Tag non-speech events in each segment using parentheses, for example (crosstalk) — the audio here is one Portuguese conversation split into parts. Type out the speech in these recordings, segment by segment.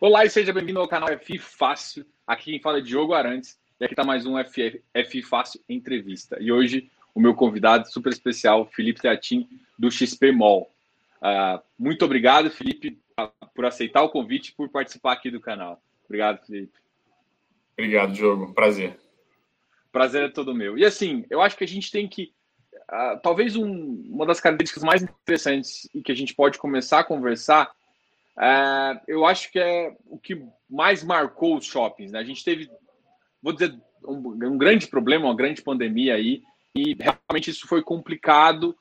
Olá e seja bem-vindo ao canal F Fácil. Aqui quem fala é Diogo Arantes e aqui está mais um F, Fácil Entrevista. E hoje o meu convidado super especial, Felipe Teatin, do XP Mall. Uh, muito obrigado, Felipe, por aceitar o convite e por participar aqui do canal. Obrigado, Felipe. Obrigado, Diogo. Prazer. Prazer é todo meu. E assim, eu acho que a gente tem que. Uh, talvez um, uma das características mais interessantes e que a gente pode começar a conversar é, eu acho que é o que mais marcou os shoppings. Né? A gente teve, vou dizer, um, um, grande problema, uma grande pandemia aí, e realmente isso foi complicado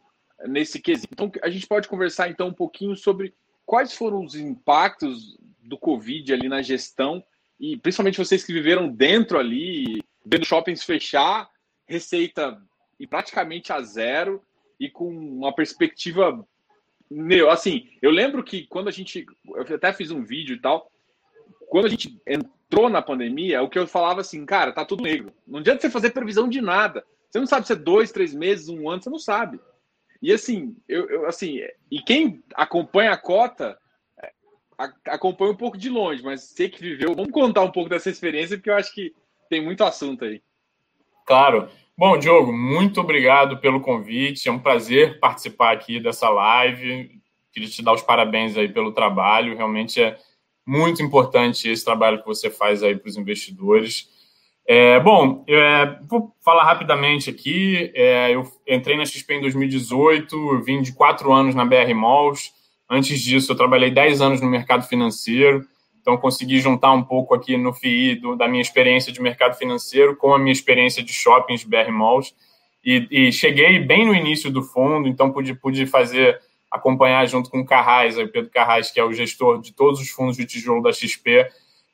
nesse quesito. Então, a gente pode conversar então um pouquinho sobre quais foram os impactos do Covid ali na gestão, e principalmente vocês que viveram dentro ali, vendo shoppings fechar, receita e praticamente a zero, e com uma perspectiva meu, assim, eu lembro que quando a gente. Eu até fiz um vídeo e tal. Quando a gente entrou na pandemia, o que eu falava assim, cara, tá tudo negro. Não adianta você fazer previsão de nada. Você não sabe se é dois, três meses, um ano, você não sabe. E assim, eu, eu assim, e quem acompanha a cota é, acompanha um pouco de longe, mas sei que viveu. Vamos contar um pouco dessa experiência, porque eu acho que tem muito assunto aí. Claro. Bom, Diogo, muito obrigado pelo convite. É um prazer participar aqui dessa live. Queria te dar os parabéns aí pelo trabalho. Realmente é muito importante esse trabalho que você faz aí para os investidores. É, bom, é, vou falar rapidamente aqui. É, eu entrei na XP em 2018, vim de quatro anos na BR Malls. Antes disso, eu trabalhei 10 anos no mercado financeiro. Então, consegui juntar um pouco aqui no FII do, da minha experiência de mercado financeiro com a minha experiência de shoppings BR Malls. E, e cheguei bem no início do fundo, então pude, pude fazer, acompanhar junto com o Carrais, o Pedro Carrais, que é o gestor de todos os fundos de tijolo da XP,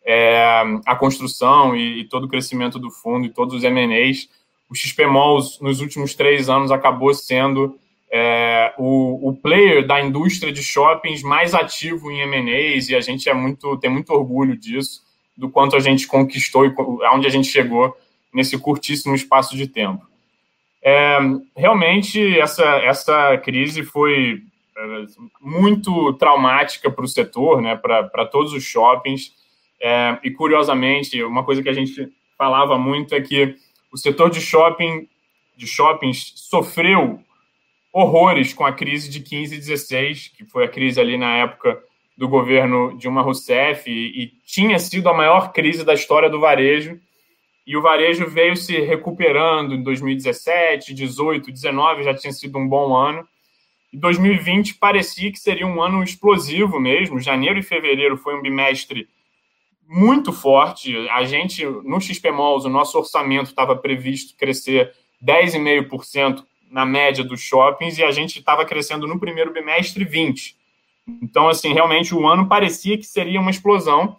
é, a construção e, e, todo o crescimento do fundo e todos os M&As. O XP Malls, nos últimos três anos, acabou sendo é, o, o, player da indústria de shoppings mais ativo em M&As e a gente é muito, tem muito orgulho disso, do quanto a gente conquistou e aonde a gente chegou nesse curtíssimo espaço de tempo. É, realmente, essa, essa crise foi é, muito traumática para o setor, né, para todos os shoppings. É, e, curiosamente, uma coisa que a gente falava muito é que o setor de shopping de shoppings sofreu horrores com a crise de 15 e 16, que foi a crise ali na época do governo Dilma Rousseff, e, e tinha sido a maior crise da história do varejo. E o varejo veio se recuperando em 2017, 18, 19, já tinha sido um bom ano. E 2020 parecia que seria um ano explosivo mesmo. Janeiro e fevereiro foi um bimestre muito forte. A gente, no XP Malls, o nosso orçamento estava previsto crescer 10,5% na média dos shoppings e a gente estava crescendo no primeiro bimestre 20. Então, assim, realmente o ano parecia que seria uma explosão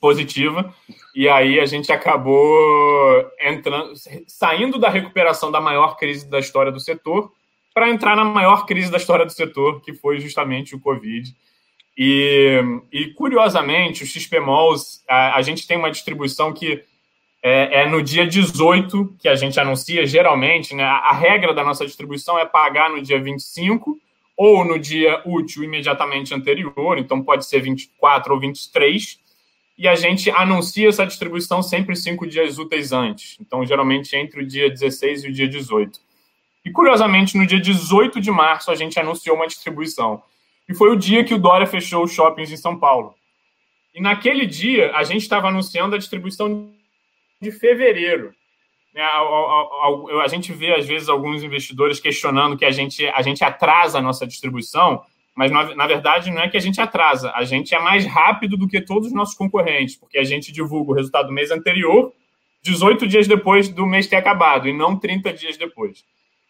positiva e aí a gente acabou entrando, saindo da recuperação da maior crise da história do setor para entrar na maior crise da história do setor, que foi justamente o Covid. E, e curiosamente, o XP Malls, a, a gente tem uma distribuição que é, é, no dia 18 que a gente anuncia, geralmente, né? A, regra da nossa distribuição é pagar no dia 25 ou no dia útil imediatamente anterior, então pode ser 24 ou 23, e a gente anuncia essa distribuição sempre cinco dias úteis antes, então geralmente entre o dia 16 e o dia 18. E curiosamente, no dia 18 de março, a gente anunciou uma distribuição. E foi o dia que o Dória fechou os shoppings em São Paulo. E naquele dia, a gente estava anunciando a distribuição de fevereiro. É, a, a, gente vê, às vezes, alguns investidores questionando que a gente, a gente atrasa a nossa distribuição, mas, na, na verdade, não é que a gente atrasa, a gente é mais rápido do que todos os nossos concorrentes, porque a gente divulga o resultado do mês anterior 18 dias depois do mês ter acabado, e não 30 dias depois.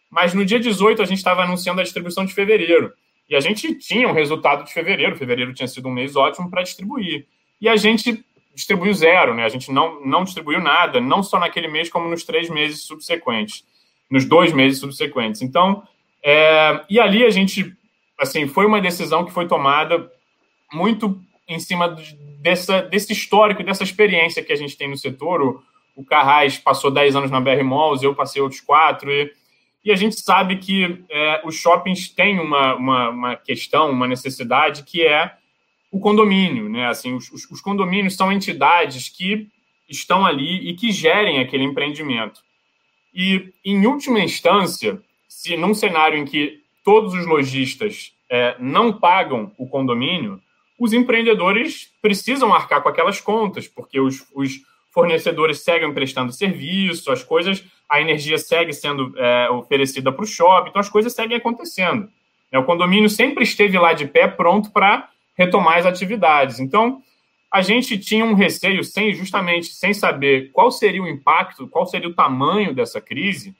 Mas no dia 18, a gente estava anunciando a distribuição de fevereiro. E a gente tinha um resultado de fevereiro. Fevereiro tinha sido um mês ótimo para distribuir. E a gente distribuiu zero, né? A gente não, não distribuiu nada, não só naquele mês, como nos três meses subsequentes, nos dois meses subsequentes. Então, é, e ali a gente, assim, foi uma decisão que foi tomada muito em cima dessa, desse histórico, dessa experiência que a gente tem no setor. O, o Carrais passou 10 anos na BR Malls, eu passei outros quatro, e, e a gente sabe que é, os shoppings têm uma, uma, uma questão, uma necessidade que é o condomínio, né? Assim, os, os condomínios são entidades que estão ali e que gerem aquele empreendimento. E, em última instância, se num cenário em que todos os lojistas é, não pagam o condomínio, os empreendedores precisam arcar com aquelas contas, porque os, os fornecedores seguem prestando serviço, as coisas, a energia segue sendo é, oferecida para o shopping, então as coisas seguem acontecendo. O condomínio sempre esteve lá de pé, pronto para retomar as atividades. Então, a gente tinha um receio, sem justamente sem saber qual seria o impacto, qual seria o tamanho dessa crise,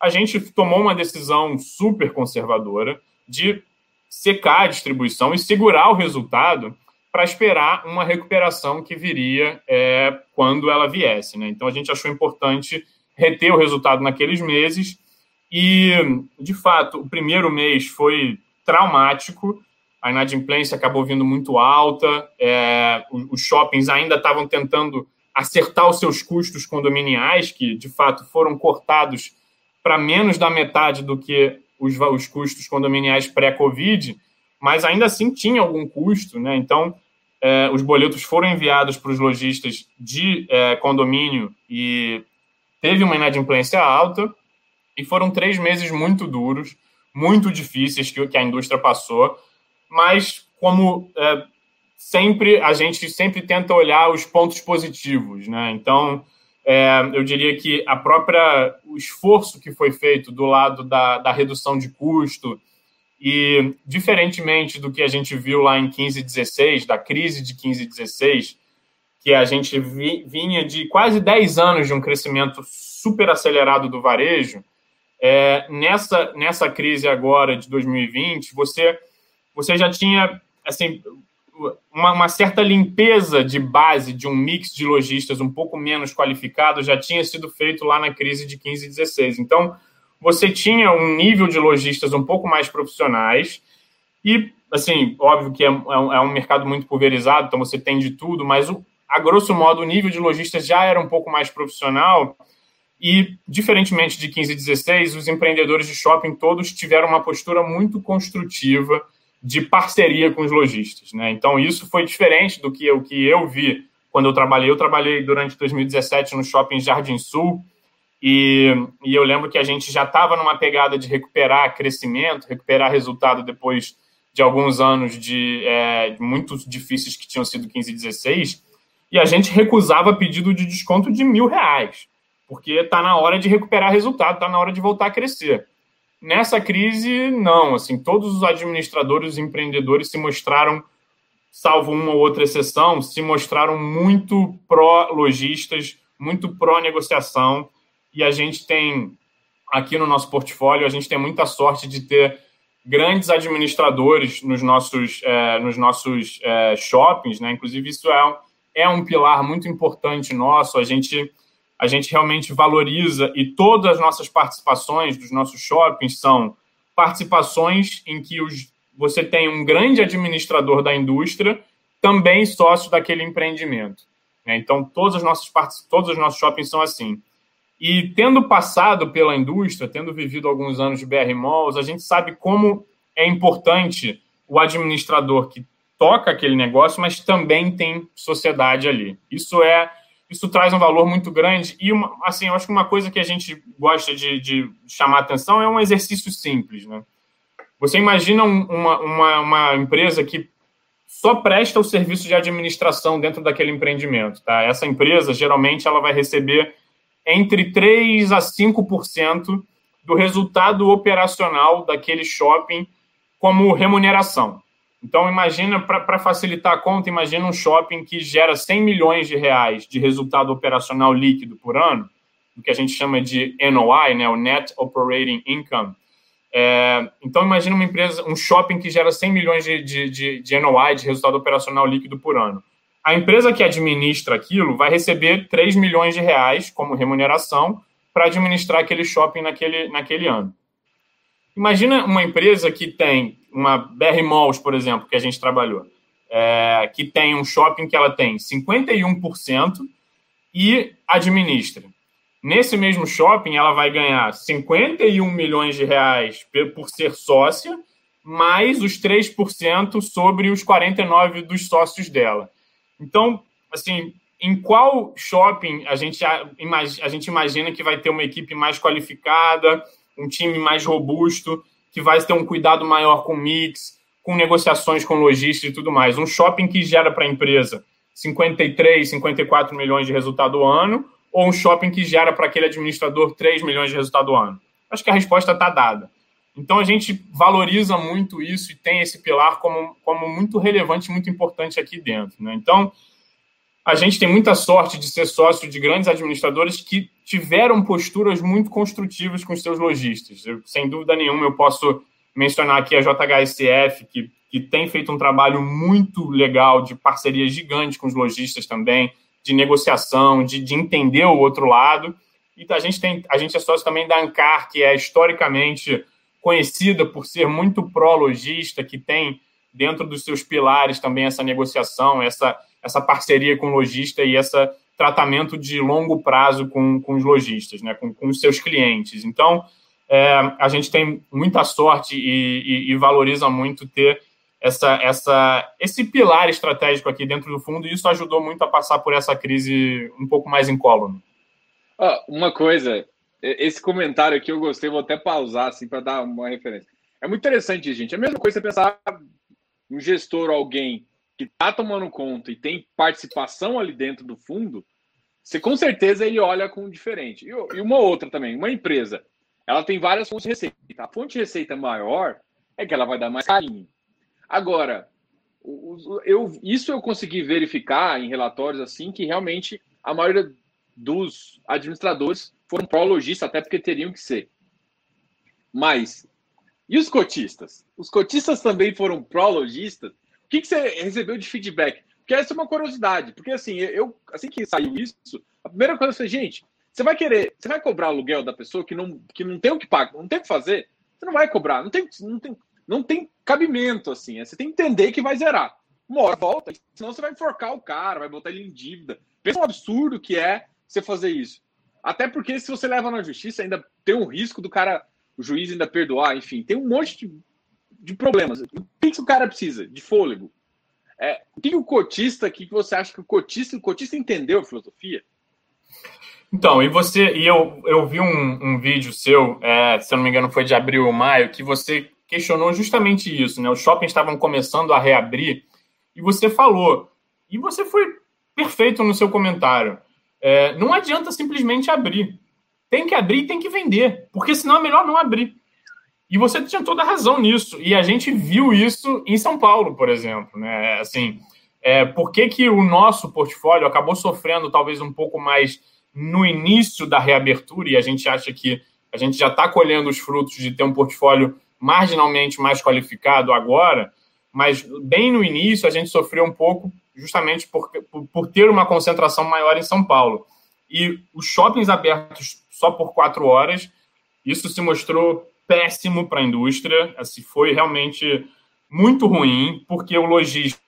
a gente tomou uma decisão super conservadora de secar a distribuição e segurar o resultado para esperar uma recuperação que viria é, quando ela viesse. Né? Então, a gente achou importante reter o resultado naqueles meses e, de fato, o primeiro mês foi traumático, a inadimplência acabou vindo muito alta, é, os shoppings ainda estavam tentando acertar os seus custos condominiais, que de fato foram cortados para menos da metade do que os, os custos condominiais pré-Covid, mas ainda assim tinha algum custo, né? Então, é, os boletos foram enviados para os lojistas de é, condomínio e teve uma inadimplência alta, e foram três meses muito duros, muito difíceis que, que a indústria passou mas como é, sempre a gente sempre tenta olhar os pontos positivos, né? Então é, eu diria que a própria o esforço que foi feito do lado da, da redução de custo e diferentemente do que a gente viu lá em 15 e 16, da crise de 15 e 16, que a gente vi, vinha de quase 10 anos de um crescimento super acelerado do varejo, é, nessa, nessa crise agora de 2020, você você já tinha assim uma, uma, certa limpeza de base de um mix de lojistas um pouco menos qualificados já tinha sido feito lá na crise de 15 e 16. Então, você tinha um nível de lojistas um pouco mais profissionais e, assim, óbvio que é, é, é um mercado muito pulverizado, então você tem de tudo, mas, o, a grosso modo, o nível de lojistas já era um pouco mais profissional e, diferentemente de 15 e 16, os empreendedores de shopping todos tiveram uma postura muito construtiva de parceria com os lojistas. Né? Então, isso foi diferente do que, o que eu vi quando eu trabalhei. Eu trabalhei durante 2017 no Shopping Jardim Sul, e, e eu lembro que a gente já estava numa pegada de recuperar crescimento, recuperar resultado depois de alguns anos de é, muito difíceis que tinham sido 15 e 16, e a gente recusava pedido de desconto de mil reais, porque está na hora de recuperar resultado, está na hora de voltar a crescer. Nessa crise, não. Assim, todos os administradores e empreendedores se mostraram, salvo uma ou outra exceção, se mostraram muito pró-lojistas, muito pró-negociação. E a gente tem, aqui no nosso portfólio, a gente tem muita sorte de ter grandes administradores nos nossos, é, nos nossos é, shoppings, né? Inclusive, isso é, é um pilar muito importante nosso. A gente a gente realmente valoriza e todas as nossas participações dos nossos shoppings são participações em que os, você tem um grande administrador da indústria também sócio daquele empreendimento. Né? Então, todas as nossas todos os nossos shoppings são assim. E tendo passado pela indústria, tendo vivido alguns anos de BR Malls, a gente sabe como é importante o administrador que toca aquele negócio, mas também tem sociedade ali. Isso é isso traz um valor muito grande. E, uma, assim, eu acho que uma coisa que a gente gosta de, de chamar atenção é um exercício simples, né? Você imagina uma, uma, uma, empresa que só presta o serviço de administração dentro daquele empreendimento, tá? Essa empresa, geralmente, ela vai receber entre 3% a 5% do resultado operacional daquele shopping como remuneração. Então, imagina, para facilitar a conta, imagina um shopping que gera 100 milhões de reais de resultado operacional líquido por ano, o que a gente chama de NOI, né, o Net Operating Income. É, então, imagina uma empresa, um shopping que gera 100 milhões de, de, de, de NOI, de resultado operacional líquido por ano. A empresa que administra aquilo vai receber 3 milhões de reais como remuneração para administrar aquele shopping naquele, naquele ano. Imagina uma empresa que tem uma BR Malls, por exemplo, que a gente trabalhou, é, que tem um shopping que ela tem 51% e administra. Nesse mesmo shopping, ela vai ganhar 51 milhões de reais por ser sócia mais os 3% sobre os 49% dos sócios dela. Então, assim, em qual shopping a gente, a, a gente imagina que vai ter uma equipe mais qualificada, um time mais robusto, que vai ter um cuidado maior com mix, com negociações com lojista e tudo mais? Um shopping que gera para a empresa 53, 54 milhões de resultado ao ano, ou um shopping que gera para aquele administrador 3 milhões de resultado ao ano? Acho que a resposta está dada. Então a gente valoriza muito isso e tem esse pilar como, como muito relevante, muito importante aqui dentro. Né? Então, a gente tem muita sorte de ser sócio de grandes administradores que tiveram posturas muito construtivas com os seus lojistas. Eu, sem dúvida nenhuma, eu posso mencionar aqui a JHSF, que, que tem feito um trabalho muito legal de parceria gigante com os lojistas também, de negociação, de, de entender o outro lado. E a gente, tem, a gente é sócio também da Ancar, que é historicamente conhecida por ser muito pró-lojista, que tem dentro dos seus pilares também essa negociação, essa essa parceria com o lojista e esse tratamento de longo prazo com, com os lojistas, né, com, com os seus clientes. Então, é, a gente tem muita sorte e, e, e, valoriza muito ter essa, essa, esse pilar estratégico aqui dentro do fundo, e isso ajudou muito a passar por essa crise um pouco mais incólume. Ah, uma coisa, esse comentário aqui eu gostei, vou até pausar assim, para dar uma referência. É muito interessante, gente. É a mesma coisa você pensar um gestor, alguém que está tomando conta e tem participação ali dentro do fundo, você com certeza ele olha com diferente. E uma outra também, uma empresa, ela tem várias fontes de receita. A fonte de receita maior é que ela vai dar mais carinho. Agora, eu, isso eu consegui verificar em relatórios assim que realmente a maioria dos administradores foram pró-lojista, até porque teriam que ser. Mas, e os cotistas? Os cotistas também foram pró-lojistas o que, que você recebeu de feedback? Porque essa é uma curiosidade. Porque assim, eu assim que saiu isso, a primeira coisa falei, gente, você vai querer, você vai cobrar aluguel da pessoa que não, que não tem o que pagar, não tem o que fazer? Você não vai cobrar, não tem, não tem, não tem cabimento assim. Você tem que entender que vai zerar. Uma hora volta, senão você vai enforcar o cara, vai botar ele em dívida. Pensa um absurdo que é você fazer isso. Até porque se você leva na justiça, ainda tem um risco do cara, o juiz ainda perdoar, enfim, tem um monte de de problemas. O que, o cara precisa? De fôlego. É, o que o cotista, o que você acha que o cotista, o cotista entendeu a filosofia? Então, e você, e eu, eu vi um, um vídeo seu, é, se eu não me engano, foi de abril ou maio, que você questionou justamente isso, né? Os shoppings estavam começando a reabrir e você falou, e você foi perfeito no seu comentário. É, não adianta simplesmente abrir. Tem que abrir e tem que vender, porque senão é melhor não abrir. E você tinha toda a razão nisso. E a gente viu isso em São Paulo, por exemplo. Né? Assim, é, por que, que o nosso portfólio acabou sofrendo talvez um pouco mais no início da reabertura e a gente acha que a gente já está colhendo os frutos de ter um portfólio marginalmente mais qualificado agora, mas bem no início a gente sofreu um pouco justamente por, por, por ter uma concentração maior em São Paulo. E os shoppings abertos só por quatro horas, isso se mostrou péssimo para a indústria, assim, foi realmente muito ruim, porque o lojista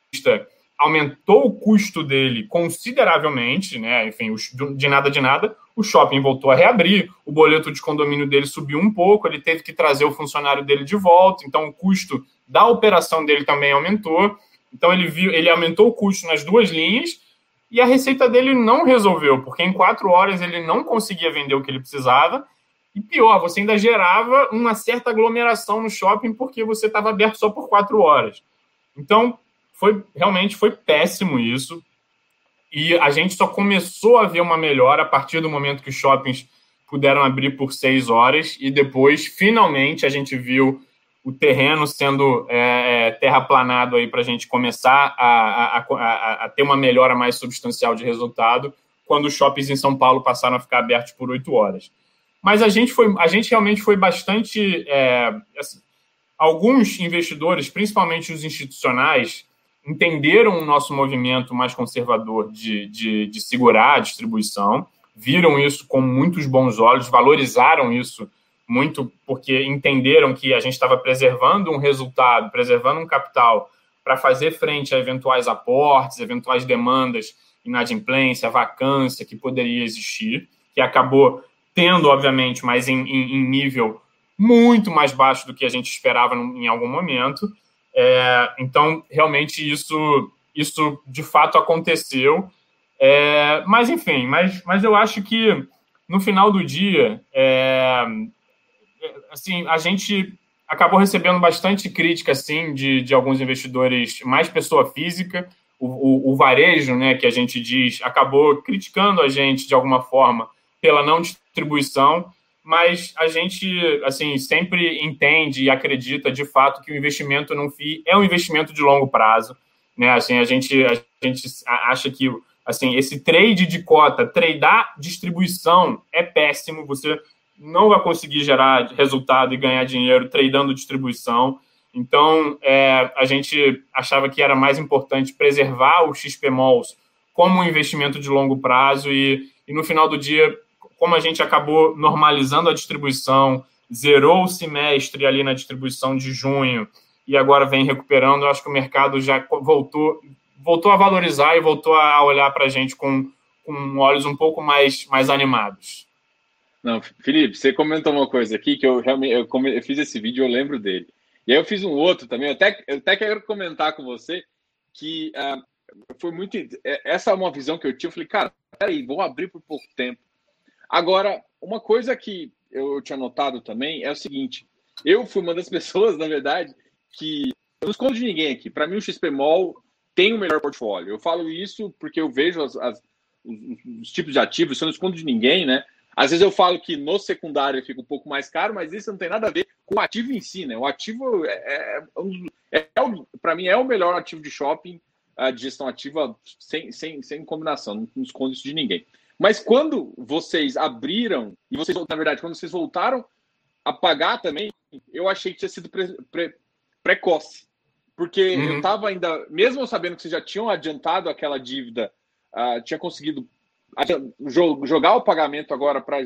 aumentou o custo dele consideravelmente, né? Enfim, de nada de nada, o shopping voltou a reabrir, o boleto de condomínio dele subiu um pouco, ele teve que trazer o funcionário dele de volta, então o custo da operação dele também aumentou. Então ele viu, ele aumentou o custo nas duas linhas e a receita dele não resolveu, porque em quatro horas ele não conseguia vender o que ele precisava e pior, você ainda gerava uma certa aglomeração no shopping porque você estava aberto só por quatro horas. Então, foi realmente foi péssimo isso. E a gente só começou a ver uma melhora a partir do momento que os shoppings puderam abrir por seis horas e depois, finalmente, a gente viu o terreno sendo é, é terraplanado aí para a gente começar a, a, a, a, ter uma melhora mais substancial de resultado quando os shoppings em São Paulo passaram a ficar abertos por oito horas. Mas a gente foi, a gente realmente foi bastante. É, assim, alguns investidores, principalmente os institucionais, entenderam o nosso movimento mais conservador de, de, de segurar a distribuição, viram isso com muitos bons olhos, valorizaram isso muito porque entenderam que a gente estava preservando um resultado, preservando um capital para fazer frente a eventuais aportes, eventuais demandas, inadimplência, vacância que poderia existir, que acabou tendo, obviamente, mas em, em, em nível muito mais baixo do que a gente esperava em algum momento. É, então, realmente, isso, isso de fato aconteceu. É, mas, enfim, mas, mas eu acho que no final do dia, é, assim, a gente acabou recebendo bastante crítica assim, de, de alguns investidores, mais pessoa física. O, o, o, varejo, né, que a gente diz, acabou criticando a gente de alguma forma pela não distribuição, mas a gente assim sempre entende e acredita de fato que o investimento no FII é um investimento de longo prazo. Né? Assim, a gente, a gente acha que assim, esse trade de cota, tradear distribuição é péssimo. Você não vai conseguir gerar resultado e ganhar dinheiro tradando distribuição. Então, é, a gente achava que era mais importante preservar o XPMOLs como um investimento de longo prazo e, e no final do dia, como a gente acabou normalizando a distribuição, zerou o semestre ali na distribuição de junho e agora vem recuperando, eu acho que o mercado já voltou, voltou a valorizar e voltou a olhar para a gente com, com olhos um pouco mais, mais animados. Não, Felipe, você comentou uma coisa aqui que eu realmente eu, eu fiz esse vídeo, eu lembro dele. E aí eu fiz um outro também, eu até, eu até quero comentar com você que uh, foi muito. É, essa é uma visão que eu tive. Eu falei, cara, peraí, vou abrir por pouco tempo. Agora, uma coisa que eu tinha notado também é o seguinte: eu fui uma das (laughs) pessoas, na verdade, que. Eu não escondo de ninguém aqui. Para mim, o XPMOL tem o melhor portfólio. Eu falo isso porque eu vejo as, as, os, os, tipos de ativos, eu não escondo de ninguém, né? Às vezes eu falo que no secundário fica um pouco mais caro, mas isso não tem nada a ver com o ativo em si, né? O ativo é, é, é, é para mim é o melhor ativo de shopping uh, de gestão ativa sem, sem, sem combinação, não, não escondo isso de ninguém. Mas quando vocês abriram, e vocês, na verdade, quando vocês voltaram a pagar também, eu achei que tinha sido pre, pre, precoce. Porque uhum. eu estava ainda, mesmo sabendo que vocês já tinham adiantado aquela dívida, uh, tinha conseguido jogar o pagamento agora para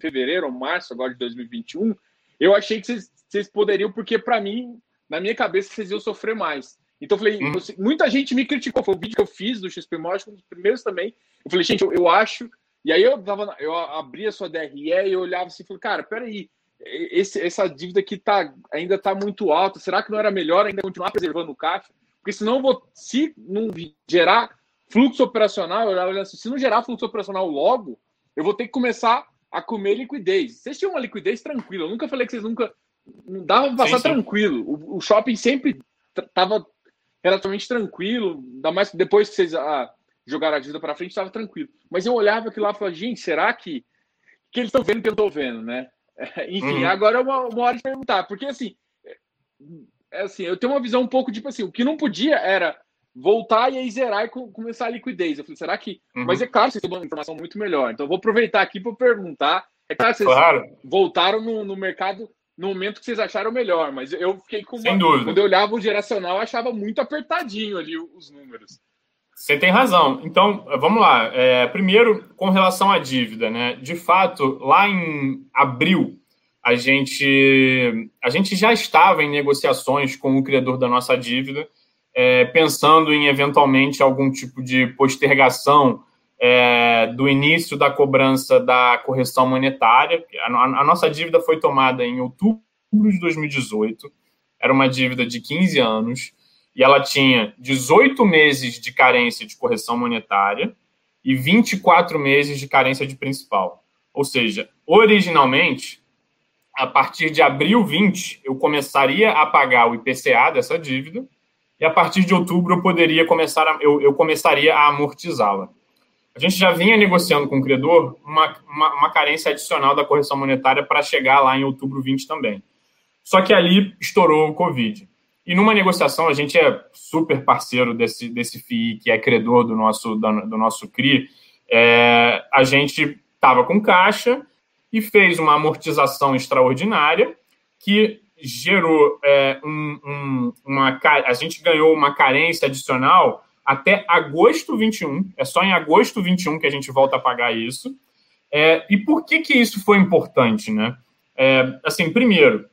fevereiro ou março agora de 2021, eu achei que vocês, vocês poderiam, porque para mim, na minha cabeça, vocês iam sofrer mais. Então eu falei, hum. muita gente me criticou, foi o vídeo que eu fiz do XP Mod, um dos primeiros também. Eu falei, gente, eu, eu acho. E aí eu tava, eu abri a sua DRE e olhava assim e falei, cara, peraí, esse, essa dívida aqui tá, ainda está muito alta. Será que não era melhor ainda continuar preservando o caixa? Porque senão eu vou, se não gerar Fluxo operacional, eu olhava assim, se não gerar fluxo operacional logo, eu vou ter que começar a comer liquidez. Vocês tinham uma liquidez tranquila. Eu nunca falei que vocês nunca. Não dava para passar sim, sim. tranquilo. O, o, shopping sempre estava relativamente tranquilo, ainda mais depois que vocês jogaram a dívida para frente, estava tranquilo. Mas eu olhava aquilo lá e falava, gente, será que, que eles estão vendo que eu estou vendo, né? (laughs) Enfim, uhum. agora é uma, uma hora de perguntar, porque assim, é, assim, eu tenho uma visão um pouco tipo assim, o que não podia era voltar e aí zerar e começar a liquidez. Eu falei, será que. Uhum. Mas é claro, vocês têm uma informação muito melhor. Então, eu vou aproveitar aqui para perguntar. É claro, vocês claro. voltaram no, no, mercado no momento que vocês acharam melhor, mas eu fiquei com. Sem uma... dúvida. Quando eu olhava o geracional, eu achava muito apertadinho ali os números. Você tem razão. Então, vamos lá. É, primeiro, com relação à dívida, né? De fato, lá em abril, a gente, a gente já estava em negociações com o criador da nossa dívida é, pensando em eventualmente algum tipo de postergação é, do início da cobrança da correção monetária. A, a, nossa dívida foi tomada em outubro de 2018, era uma dívida de 15 anos, e ela tinha 18 meses de carência de correção monetária e 24 meses de carência de principal. Ou seja, originalmente, a partir de abril 20, eu começaria a pagar o IPCA dessa dívida, e a partir de outubro eu poderia começar a, eu, eu começaria a amortizá-la. A gente já vinha negociando com o credor uma, uma, uma carência adicional da correção monetária para chegar lá em outubro 20 também. Só que ali estourou o Covid. E numa negociação, a gente é super parceiro desse, desse FII, que é credor do nosso, do, nosso CRI. É, a gente estava com caixa e fez uma amortização extraordinária que gerou é, um, um, uma. A gente ganhou uma carência adicional até agosto 21. É só em agosto 21 que a gente volta a pagar isso. É, e por que, que isso foi importante, né? É, assim, primeiro,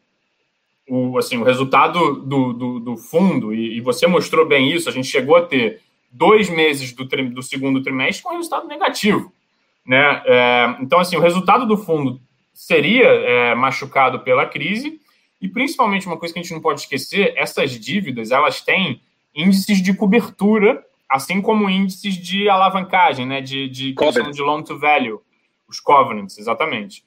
o, assim, o resultado do, do, do fundo, e, e, você mostrou bem isso, a gente chegou a ter dois meses do, tri, do segundo trimestre com resultado negativo. Né? É, então, assim, o resultado do fundo seria é, machucado pela crise e principalmente uma coisa que a gente não pode esquecer, essas dívidas elas têm índices de cobertura, assim como índices de alavancagem, né, de, de questão de loan to value, os covenants, exatamente.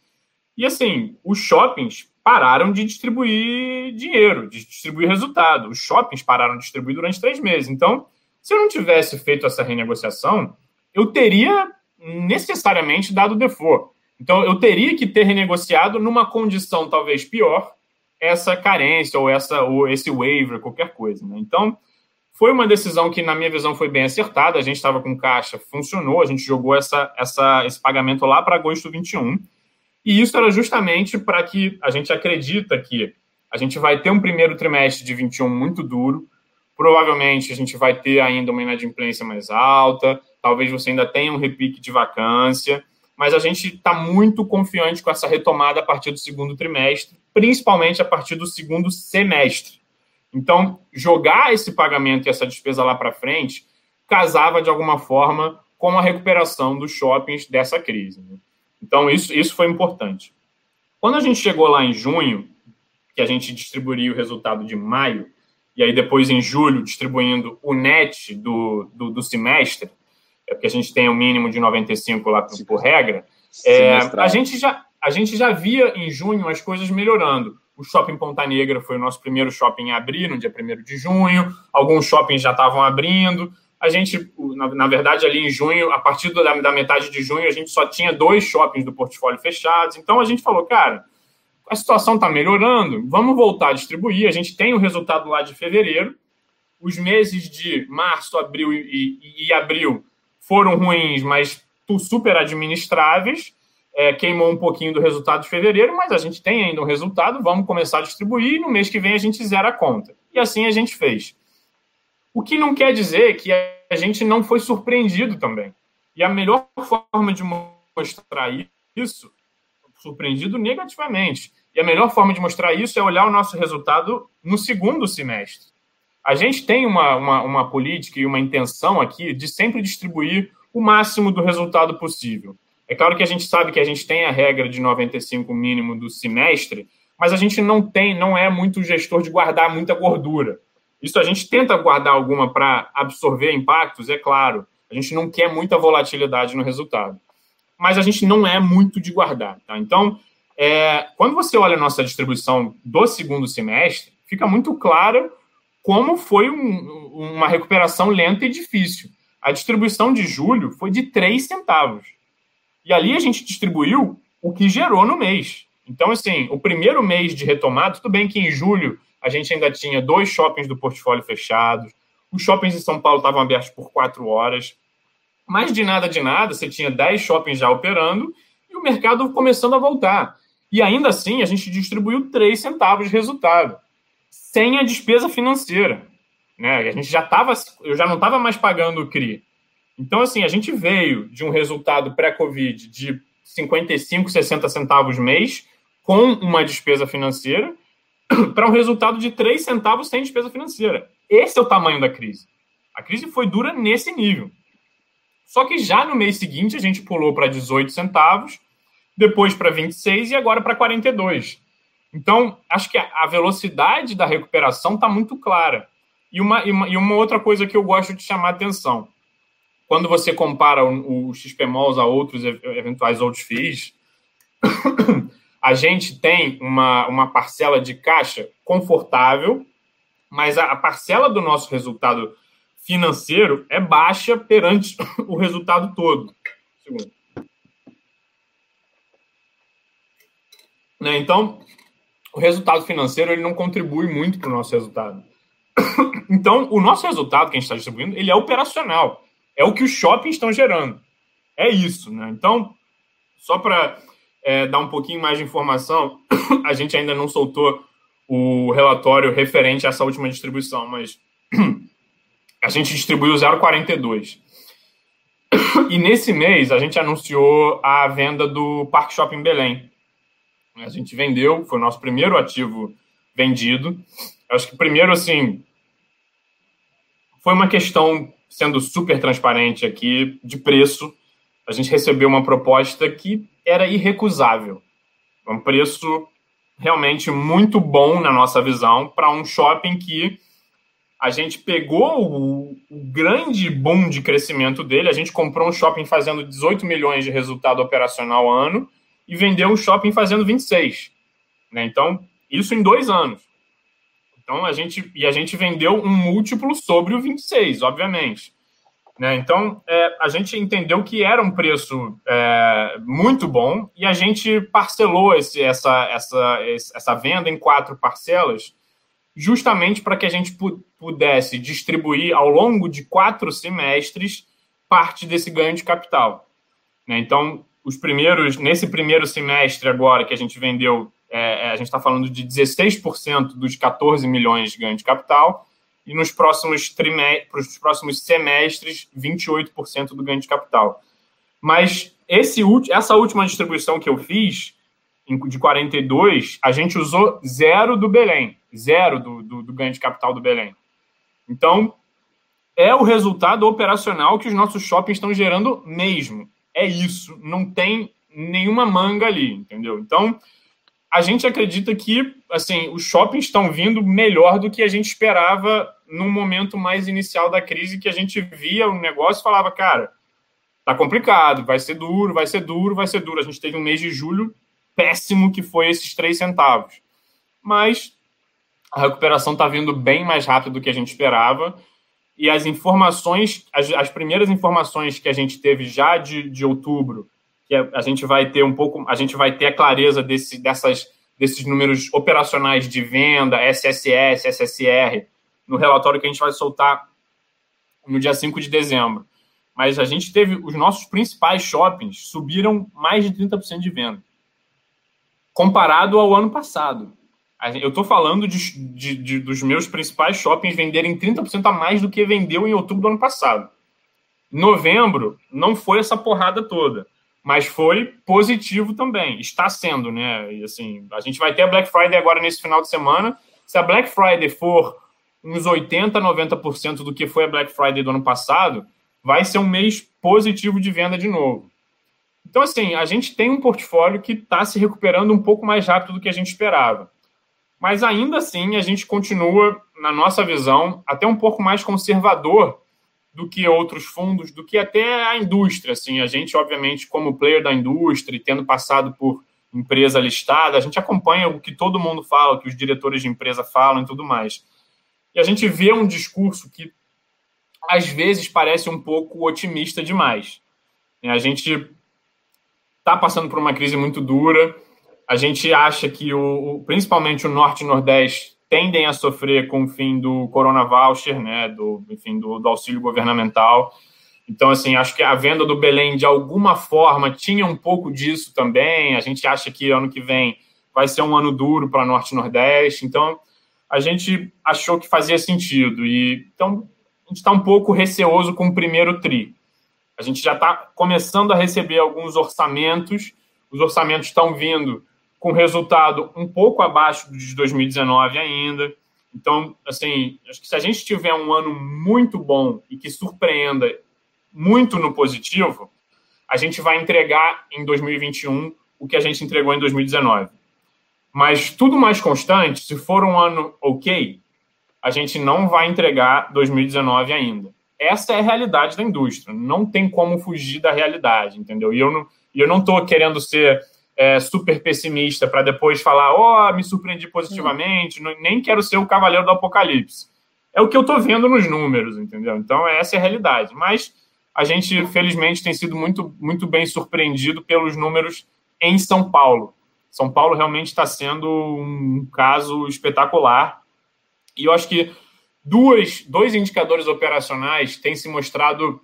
E assim, os shoppings pararam de distribuir dinheiro, de distribuir resultado. Os shoppings pararam de distribuir durante três meses. Então, se eu não tivesse feito essa renegociação, eu teria necessariamente dado default. Então, eu teria que ter renegociado numa condição talvez pior essa carência ou essa ou esse waiver, qualquer coisa. Né? Então, foi uma decisão que, na minha visão, foi bem acertada. A gente estava com caixa, funcionou, a gente jogou essa, essa, esse pagamento lá para agosto 21. E isso era justamente para que a gente acredita que a gente vai ter um primeiro trimestre de 21 muito duro. Provavelmente a gente vai ter ainda uma inadimplência mais alta, talvez você ainda tenha um repique de vacância, mas a gente está muito confiante com essa retomada a partir do segundo trimestre, principalmente a partir do segundo semestre. Então, jogar esse pagamento e essa despesa lá para frente casava de alguma forma com a recuperação dos shoppings dessa crise. Né? Então, isso, isso foi importante. Quando a gente chegou lá em junho, que a gente distribuiria o resultado de maio, e aí depois em julho distribuindo o net do, do, do semestre, é porque a gente tem o um mínimo de 95 lá por, por regra, é, a, gente já, a gente já via em junho as coisas melhorando. O Shopping Ponta Negra foi o nosso primeiro shopping a abrir, no dia 1 de junho. Alguns shoppings já estavam abrindo a gente, na, verdade, ali em junho, a partir da, da, metade de junho, a gente só tinha dois shoppings do portfólio fechados. Então a gente falou, cara, a situação está melhorando, vamos voltar a distribuir. A gente tem o resultado lá de fevereiro. Os meses de março, abril e, e, e abril foram ruins, mas super administráveis. É, queimou um pouquinho do resultado de fevereiro, mas a gente tem ainda um resultado, vamos começar a distribuir e no mês que vem a gente zera a conta. E assim a gente fez. O que não quer dizer que a gente não foi surpreendido também. E a melhor forma de mostrar isso, surpreendido negativamente, e a melhor forma de mostrar isso é olhar o nosso resultado no segundo semestre. A gente tem uma, uma, uma política e uma intenção aqui de sempre distribuir o máximo do resultado possível. É claro que a gente sabe que a gente tem a regra de 95 mínimo do semestre, mas a gente não tem, não é muito gestor de guardar muita gordura. Isso a gente tenta guardar alguma para absorver impactos, é claro. A gente não quer muita volatilidade no resultado. Mas a gente não é muito de guardar. Tá? Então, é, quando você olha a nossa distribuição do segundo semestre, fica muito claro como foi um, uma recuperação lenta e difícil. A distribuição de julho foi de 3 centavos. E ali a gente distribuiu o que gerou no mês. Então, assim, o primeiro mês de retomada, tudo bem que em julho a gente ainda tinha dois shoppings do portfólio fechados, os shoppings em São Paulo estavam abertos por quatro horas, mas de nada de nada, você tinha dez shoppings já operando e o mercado começando a voltar. E ainda assim, a gente distribuiu três centavos de resultado, sem a despesa financeira. Né? A gente já estava, eu já não estava mais pagando o CRI. Então, assim, a gente veio de um resultado pré-Covid de 55, 60 centavos mês, com uma despesa financeira, (coughs) para um resultado de 3 centavos sem despesa financeira. Esse é o tamanho da crise. A crise foi dura nesse nível. Só que já no mês seguinte a gente pulou para 18 centavos, depois para 26 e agora para 42. Então, acho que a velocidade da recuperação está muito clara. E uma, e uma outra coisa que eu gosto de chamar a atenção. Quando você compara o, o XPMOLs a outros eventuais outros FIIs, a gente tem uma, uma parcela de caixa confortável, mas a, a parcela do nosso resultado financeiro é baixa perante (laughs) o resultado todo. Segundo. Né? Então, o resultado financeiro ele não contribui muito para o nosso resultado. (coughs) Então, o nosso resultado que a gente está distribuindo, ele é operacional. É o que os shoppings estão gerando. É isso, né? Então, só para é, dar um pouquinho mais de informação, (coughs) a gente ainda não soltou o relatório referente a essa última distribuição, mas (coughs) a gente distribuiu 0,42. (coughs) E nesse mês a gente anunciou a venda do Parque Shopping Belém. A gente vendeu, foi o nosso primeiro ativo vendido. Acho que primeiro, assim, foi uma questão, sendo super transparente aqui, de preço. A gente recebeu uma proposta que era irrecusável. É um preço realmente muito bom na nossa visão para um shopping que a gente pegou o, o, grande boom de crescimento dele. A gente comprou um shopping fazendo 18 milhões de resultado operacional ano e vendeu um shopping fazendo 26. Né? Então, isso em dois anos. Então, a gente, e a gente vendeu um múltiplo sobre o 26, obviamente. Né? Então, é, a gente entendeu que era um preço é, muito bom e a gente parcelou esse, essa, essa, essa venda em quatro parcelas justamente para que a gente pudesse distribuir ao longo de quatro semestres parte desse ganho de capital. Né? Então, os primeiros, nesse primeiro semestre agora que a gente vendeu, é, é a gente está falando de 16% dos 14 milhões de ganho de capital, e nos próximos, trimestres, próximos semestres, 28% do ganho de capital. Mas esse, essa última distribuição que eu fiz, de 42, a gente usou zero do Belém, zero do, do, do ganho de capital do Belém. Então, é o resultado operacional que os nossos shoppings estão gerando mesmo. É isso. Não tem nenhuma manga ali, entendeu? Então, a gente acredita que assim os shoppings estão vindo melhor do que a gente esperava no momento mais inicial da crise, que a gente via o negócio e falava, cara, tá complicado, vai ser duro, vai ser duro, vai ser duro. A gente teve um mês de julho péssimo que foi esses três centavos. Mas a recuperação está vindo bem mais rápido do que a gente esperava. E as informações, as, as primeiras informações que a gente teve já de, de outubro, que a, a gente vai ter um pouco, a gente vai ter a clareza desse, dessas, desses números operacionais de venda, SSS, SSR, no relatório que a gente vai soltar no dia 5 de dezembro. Mas a gente teve, os nossos principais shoppings subiram mais de 30% de venda comparado ao ano passado. Eu estou falando de, de, de, dos meus principais shoppings venderem 30% a mais do que vendeu em outubro do ano passado. Novembro não foi essa porrada toda, mas foi positivo também. Está sendo, né? E assim, a gente vai ter a Black Friday agora nesse final de semana. Se a Black Friday for uns 80, 90% do que foi a Black Friday do ano passado, vai ser um mês positivo de venda de novo. Então, assim, a gente tem um portfólio que está se recuperando um pouco mais rápido do que a gente esperava. Mas ainda assim, a gente continua, na nossa visão, até um pouco mais conservador do que outros fundos, do que até a indústria. Assim, a gente, obviamente, como player da indústria, tendo passado por empresa listada, a gente acompanha o que todo mundo fala, o que os diretores de empresa falam e tudo mais. E a gente vê um discurso que às vezes parece um pouco otimista demais. A gente está passando por uma crise muito dura. A gente acha que o, principalmente o norte e nordeste tendem a sofrer com o fim do Corona Voucher, né, do, enfim, do, do auxílio governamental. Então, assim, acho que a venda do Belém, de alguma forma, tinha um pouco disso também. A gente acha que ano que vem vai ser um ano duro para Norte e Nordeste. Então, a gente achou que fazia sentido. E então, a gente está um pouco receoso com o primeiro TRI. A gente já está começando a receber alguns orçamentos. Os orçamentos estão vindo com resultado um pouco abaixo de 2019 ainda. Então, assim, acho que se a gente tiver um ano muito bom e que surpreenda muito no positivo, a gente vai entregar em 2021 o que a gente entregou em 2019. Mas tudo mais constante, se for um ano ok, a gente não vai entregar 2019 ainda essa é a realidade da indústria. Não tem como fugir da realidade, entendeu? E eu não, eu não estou querendo ser é, super pessimista para depois falar, ó, oh, me surpreendi positivamente, não, nem quero ser o cavaleiro do apocalipse. É o que eu estou vendo nos números, entendeu? Então, essa é a realidade. Mas a gente, felizmente, tem sido muito, muito bem surpreendido pelos números em São Paulo. São Paulo realmente está sendo um caso espetacular. E eu acho que Duas, dois indicadores operacionais têm se mostrado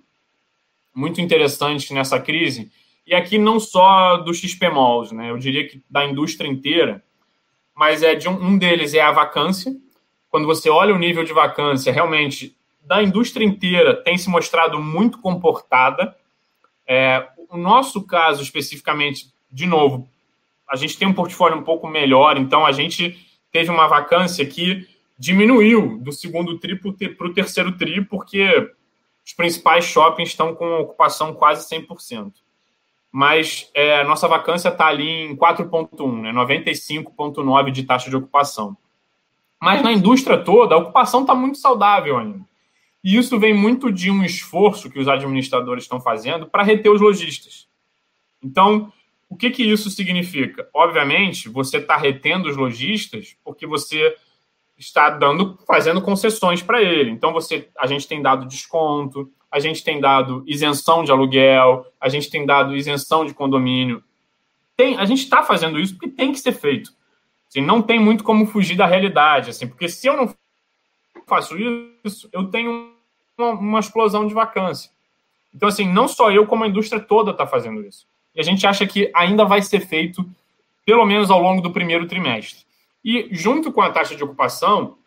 muito interessantes nessa crise, e aqui não só do XPMOLs, né? eu diria que da indústria inteira, mas é de um, um deles é a vacância. Quando você olha o nível de vacância, realmente, da indústria inteira tem se mostrado muito comportada. É, o nosso caso, especificamente, de novo, a gente tem um portfólio um pouco melhor, então a gente teve uma vacância que diminuiu do segundo tri para o terceiro tri, porque os principais shoppings estão com ocupação quase 100%. Mas é, a nossa vacância está ali em 4,1, né, 95,9 de taxa de ocupação. Mas na indústria toda, a ocupação está muito saudável ainda. E isso vem muito de um esforço que os administradores estão fazendo para reter os lojistas. Então, o que, que isso significa? Obviamente, você está retendo os lojistas porque você está dando, fazendo concessões para ele. Então, você, a gente tem dado desconto, a gente tem dado isenção de aluguel, a gente tem dado isenção de condomínio. Tem, a gente está fazendo isso porque tem que ser feito. Assim, não tem muito como fugir da realidade, assim, porque se eu não faço isso, eu tenho uma, uma explosão de vacância. Então, assim, não só eu, como a indústria toda está fazendo isso. E a gente acha que ainda vai ser feito, pelo menos ao longo do primeiro trimestre. E junto com a taxa de ocupação,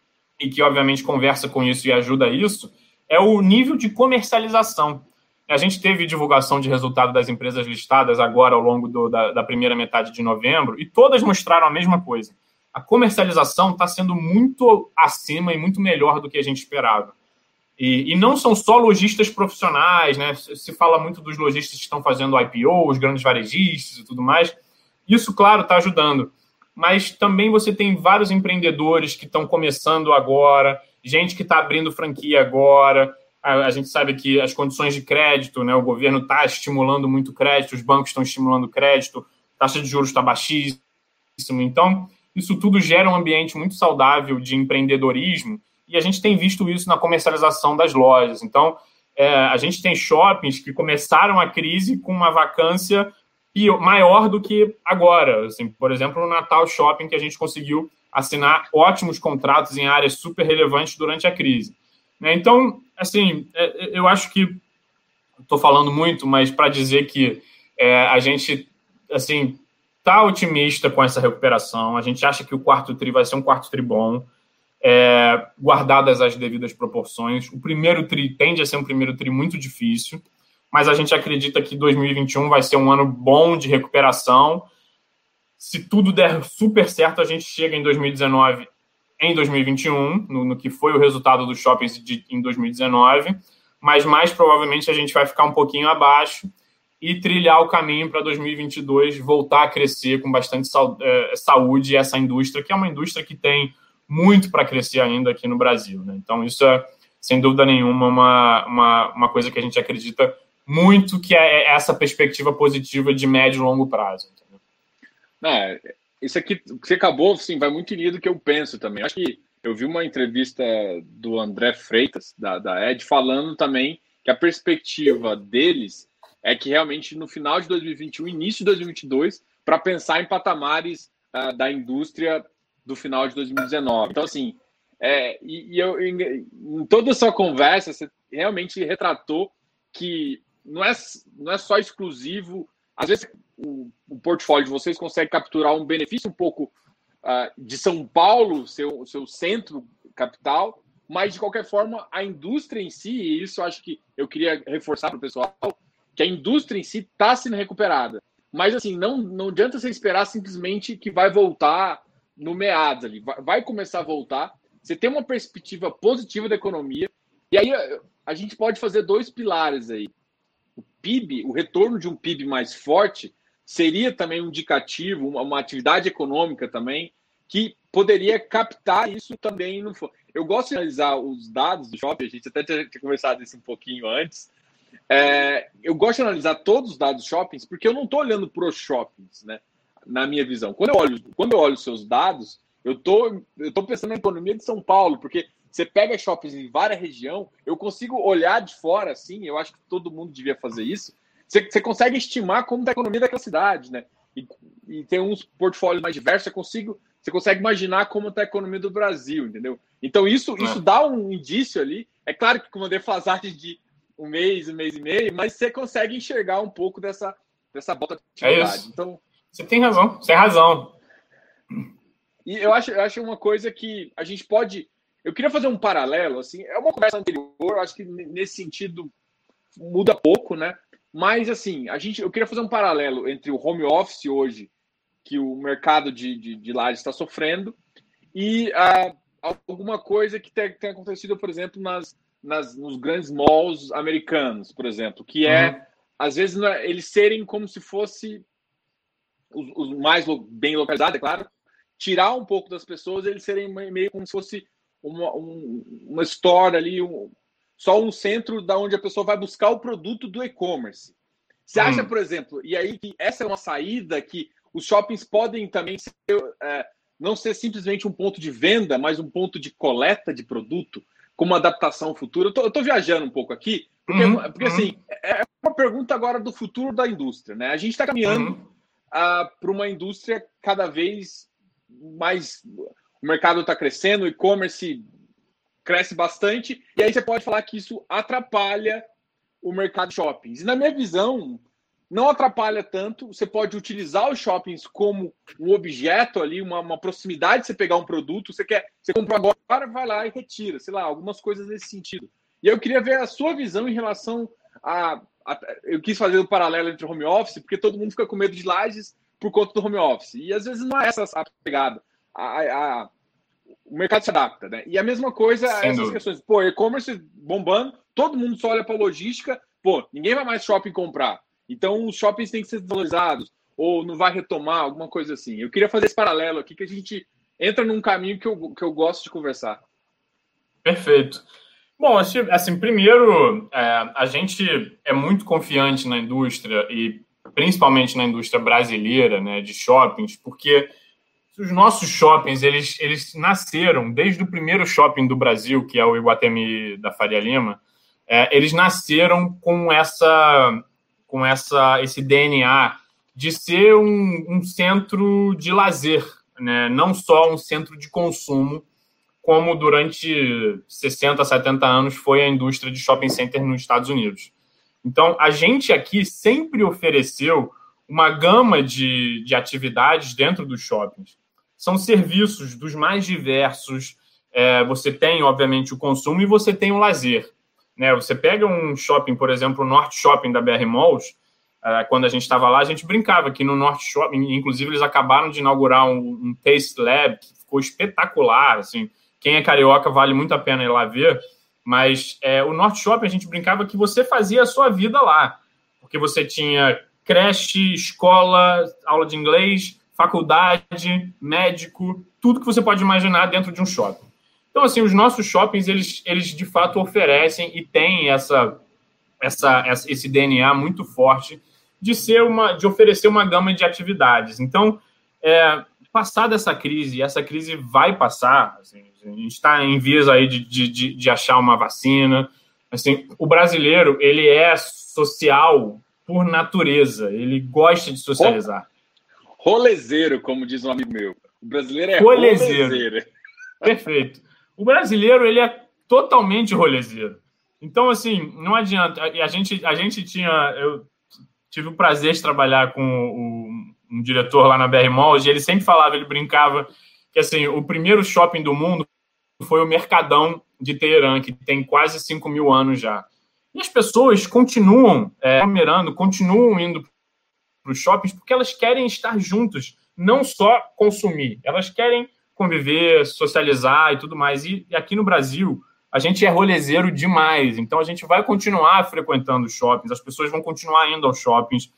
e que obviamente conversa com isso e ajuda isso, é o nível de comercialização. A gente teve divulgação de resultado das empresas listadas agora ao longo do, da, da, primeira metade de novembro e todas mostraram a mesma coisa. A comercialização está sendo muito acima e muito melhor do que a gente esperava. E, e, não são só lojistas profissionais, né? Se fala muito dos lojistas que estão fazendo IPO, os grandes varejistas e tudo mais. Isso, claro, está ajudando mas também você tem vários empreendedores que estão começando agora, gente que está abrindo franquia agora. A, a, gente sabe que as condições de crédito, né, o governo está estimulando muito crédito, os bancos estão estimulando crédito, taxa de juros está baixíssima. Então, isso tudo gera um ambiente muito saudável de empreendedorismo e a gente tem visto isso na comercialização das lojas. Então, é, a gente tem shoppings que começaram a crise com uma vacância maior do que agora. Assim, por exemplo, o Natal Shopping, que a gente conseguiu assinar ótimos contratos em áreas super relevantes durante a crise. Né? Então, assim, é, é, eu acho que estou falando muito, mas para dizer que é, a gente, assim, está otimista com essa recuperação. A gente acha que o quarto tri vai ser um quarto tri bom, é, guardadas as devidas proporções. O primeiro tri tende a ser um primeiro tri muito difícil mas a gente acredita que 2021 vai ser um ano bom de recuperação. Se tudo der super certo, a gente chega em 2019, em 2021, no, no que foi o resultado dos shoppings de, em 2019, mas mais provavelmente a gente vai ficar um pouquinho abaixo e trilhar o caminho para 2022 voltar a crescer com bastante é, saúde essa indústria, que é uma indústria que tem muito para crescer ainda aqui no Brasil. Né? Então, isso é, sem dúvida nenhuma, uma, uma, uma coisa que a gente acredita muito que é essa perspectiva positiva de médio e longo prazo. É, isso aqui que você acabou, sim, vai muito em linha do que eu penso também. Acho que eu vi uma entrevista do André Freitas, da, da Ed, falando também que a perspectiva deles é que realmente no final de 2021, início de 2022, para pensar em patamares uh, da indústria do final de 2019. Então, assim, é, e, e eu, em, em toda a sua conversa, você realmente retratou que não é, não é só exclusivo. Às vezes o, o portfólio de vocês consegue capturar um benefício um pouco uh, de São Paulo, seu, seu centro capital, mas de qualquer forma a indústria em si, e isso acho que eu queria reforçar para o pessoal, que a indústria em si está sendo recuperada. Mas assim, não, não adianta você esperar simplesmente que vai voltar no meados ali, vai, vai começar a voltar. Você tem uma perspectiva positiva da economia, e aí a gente pode fazer dois pilares aí. PIB, o retorno de um PIB mais forte, seria também um indicativo, uma, uma atividade econômica também, que poderia captar isso também no. Eu gosto de analisar os dados do shopping, a gente até tinha, conversado isso um pouquinho antes. É, eu gosto de analisar todos os dados dos shoppings, porque eu não estou olhando para os shoppings, né? Na minha visão. Quando eu olho, quando eu olho os seus dados, eu tô, eu tô pensando na economia de São Paulo, porque você pega shoppings em várias regiões, eu consigo olhar de fora, assim, eu acho que todo mundo devia fazer isso. Você, você consegue estimar como está a economia daquela cidade, né? E, e tem uns portfólios mais diversos, você, consigo, você consegue imaginar como está a economia do Brasil, entendeu? Então, isso, é. isso dá um indício ali. É claro que com uma defasagem de um mês, um mês e meio, mas você consegue enxergar um pouco dessa, dessa volta de atividade. É isso. Então, você tem razão, você tem razão. E eu acho, eu acho uma coisa que a gente pode eu queria fazer um paralelo, assim, é uma conversa anterior, acho que nesse sentido muda pouco, né? Mas assim, a gente, eu queria fazer um paralelo entre o home office hoje, que o mercado de, de, de lajes está sofrendo, e uh, alguma coisa que tem, tem, acontecido, por exemplo, nas, nas, nos grandes malls americanos, por exemplo, que é às vezes é, eles serem como se fosse os, os mais bem localizados, é claro, tirar um pouco das pessoas, eles serem meio como se fosse uma, um, uma store ali, um, só um centro da onde a pessoa vai buscar o produto do e-commerce. Você hum. acha, por exemplo, e aí que essa é uma saída que os shoppings podem também ser, é, não ser simplesmente um ponto de venda, mas um ponto de coleta de produto, com uma adaptação futura. Eu estou viajando um pouco aqui, porque, uhum, porque uhum. assim, é uma pergunta agora do futuro da indústria. Né? A gente está caminhando uhum. uh, para uma indústria cada vez mais. O mercado está crescendo, o e-commerce cresce bastante, e aí você pode falar que isso atrapalha o mercado de shoppings. E na minha visão, não atrapalha tanto. Você pode utilizar os shoppings como um objeto ali, uma, uma proximidade de você pegar um produto. Você quer, você comprou agora, vai lá e retira, sei lá, algumas coisas nesse sentido. E eu queria ver a sua visão em relação a, a eu quis fazer o um paralelo entre home office, porque todo mundo fica com medo de lajes por conta do home office. E às vezes não é essa a pegada. A, a, o mercado se adapta, né? E a mesma coisa Sem essas dúvida. questões. Pô, e-commerce bombando, todo mundo só olha para logística, pô, ninguém vai mais shopping comprar. Então, os shoppings têm que ser desvalorizados, ou não vai retomar, alguma coisa assim. Eu queria fazer esse paralelo aqui, que a gente entra num caminho que eu, que eu gosto de conversar. Perfeito. Bom, assim, primeiro, é, a gente é muito confiante na indústria e principalmente na indústria brasileira, né, de shoppings, porque os nossos shoppings, eles, eles nasceram desde o primeiro shopping do Brasil, que é o Iguatemi da Faria Lima, é, eles nasceram com essa com essa esse DNA de ser um, um centro de lazer, né? não só um centro de consumo, como durante 60, 70 anos foi a indústria de shopping center nos Estados Unidos. Então, a gente aqui sempre ofereceu uma gama de, de atividades dentro dos shoppings. São serviços dos mais diversos. É, você tem, obviamente, o consumo e você tem o lazer. Né? Você pega um shopping, por exemplo, o Norte Shopping da BR Malls, uh, quando a gente estava lá, a gente brincava que no Norte Shopping, inclusive eles acabaram de inaugurar um, um Taste Lab, que ficou espetacular, assim, quem é carioca vale muito a pena ir lá ver, mas é, o Norte Shopping a gente brincava que você fazia a sua vida lá, porque você tinha creche, escola, aula de inglês, faculdade, médico, tudo que você pode imaginar dentro de um shopping. Então, assim, os nossos shoppings, eles, eles de fato oferecem e têm essa, essa, esse DNA muito forte de ser uma, de oferecer uma gama de atividades. Então, é, passada essa crise, essa crise vai passar, assim, a gente está em vias aí de, de, de achar uma vacina. Assim, o brasileiro, ele é social por natureza, ele gosta de socializar. Rolezeiro, como diz um amigo meu. O brasileiro é rolezeiro. rolezeiro. (laughs) Perfeito. O brasileiro, ele é totalmente rolezeiro. Então, assim, não adianta. A gente, a gente tinha. Eu tive o prazer de trabalhar com o, um diretor lá na BR Malls, e ele sempre falava, ele brincava, que assim, o primeiro shopping do mundo foi o Mercadão de Teherã, que tem quase 5 mil anos já. E as pessoas continuam é, continuam indo para os shoppings porque elas querem estar juntas, não só consumir, elas querem conviver, socializar e tudo mais. E, e aqui no Brasil, a gente é rolezeiro demais, então a gente vai continuar frequentando os shoppings, as pessoas vão continuar indo aos shoppings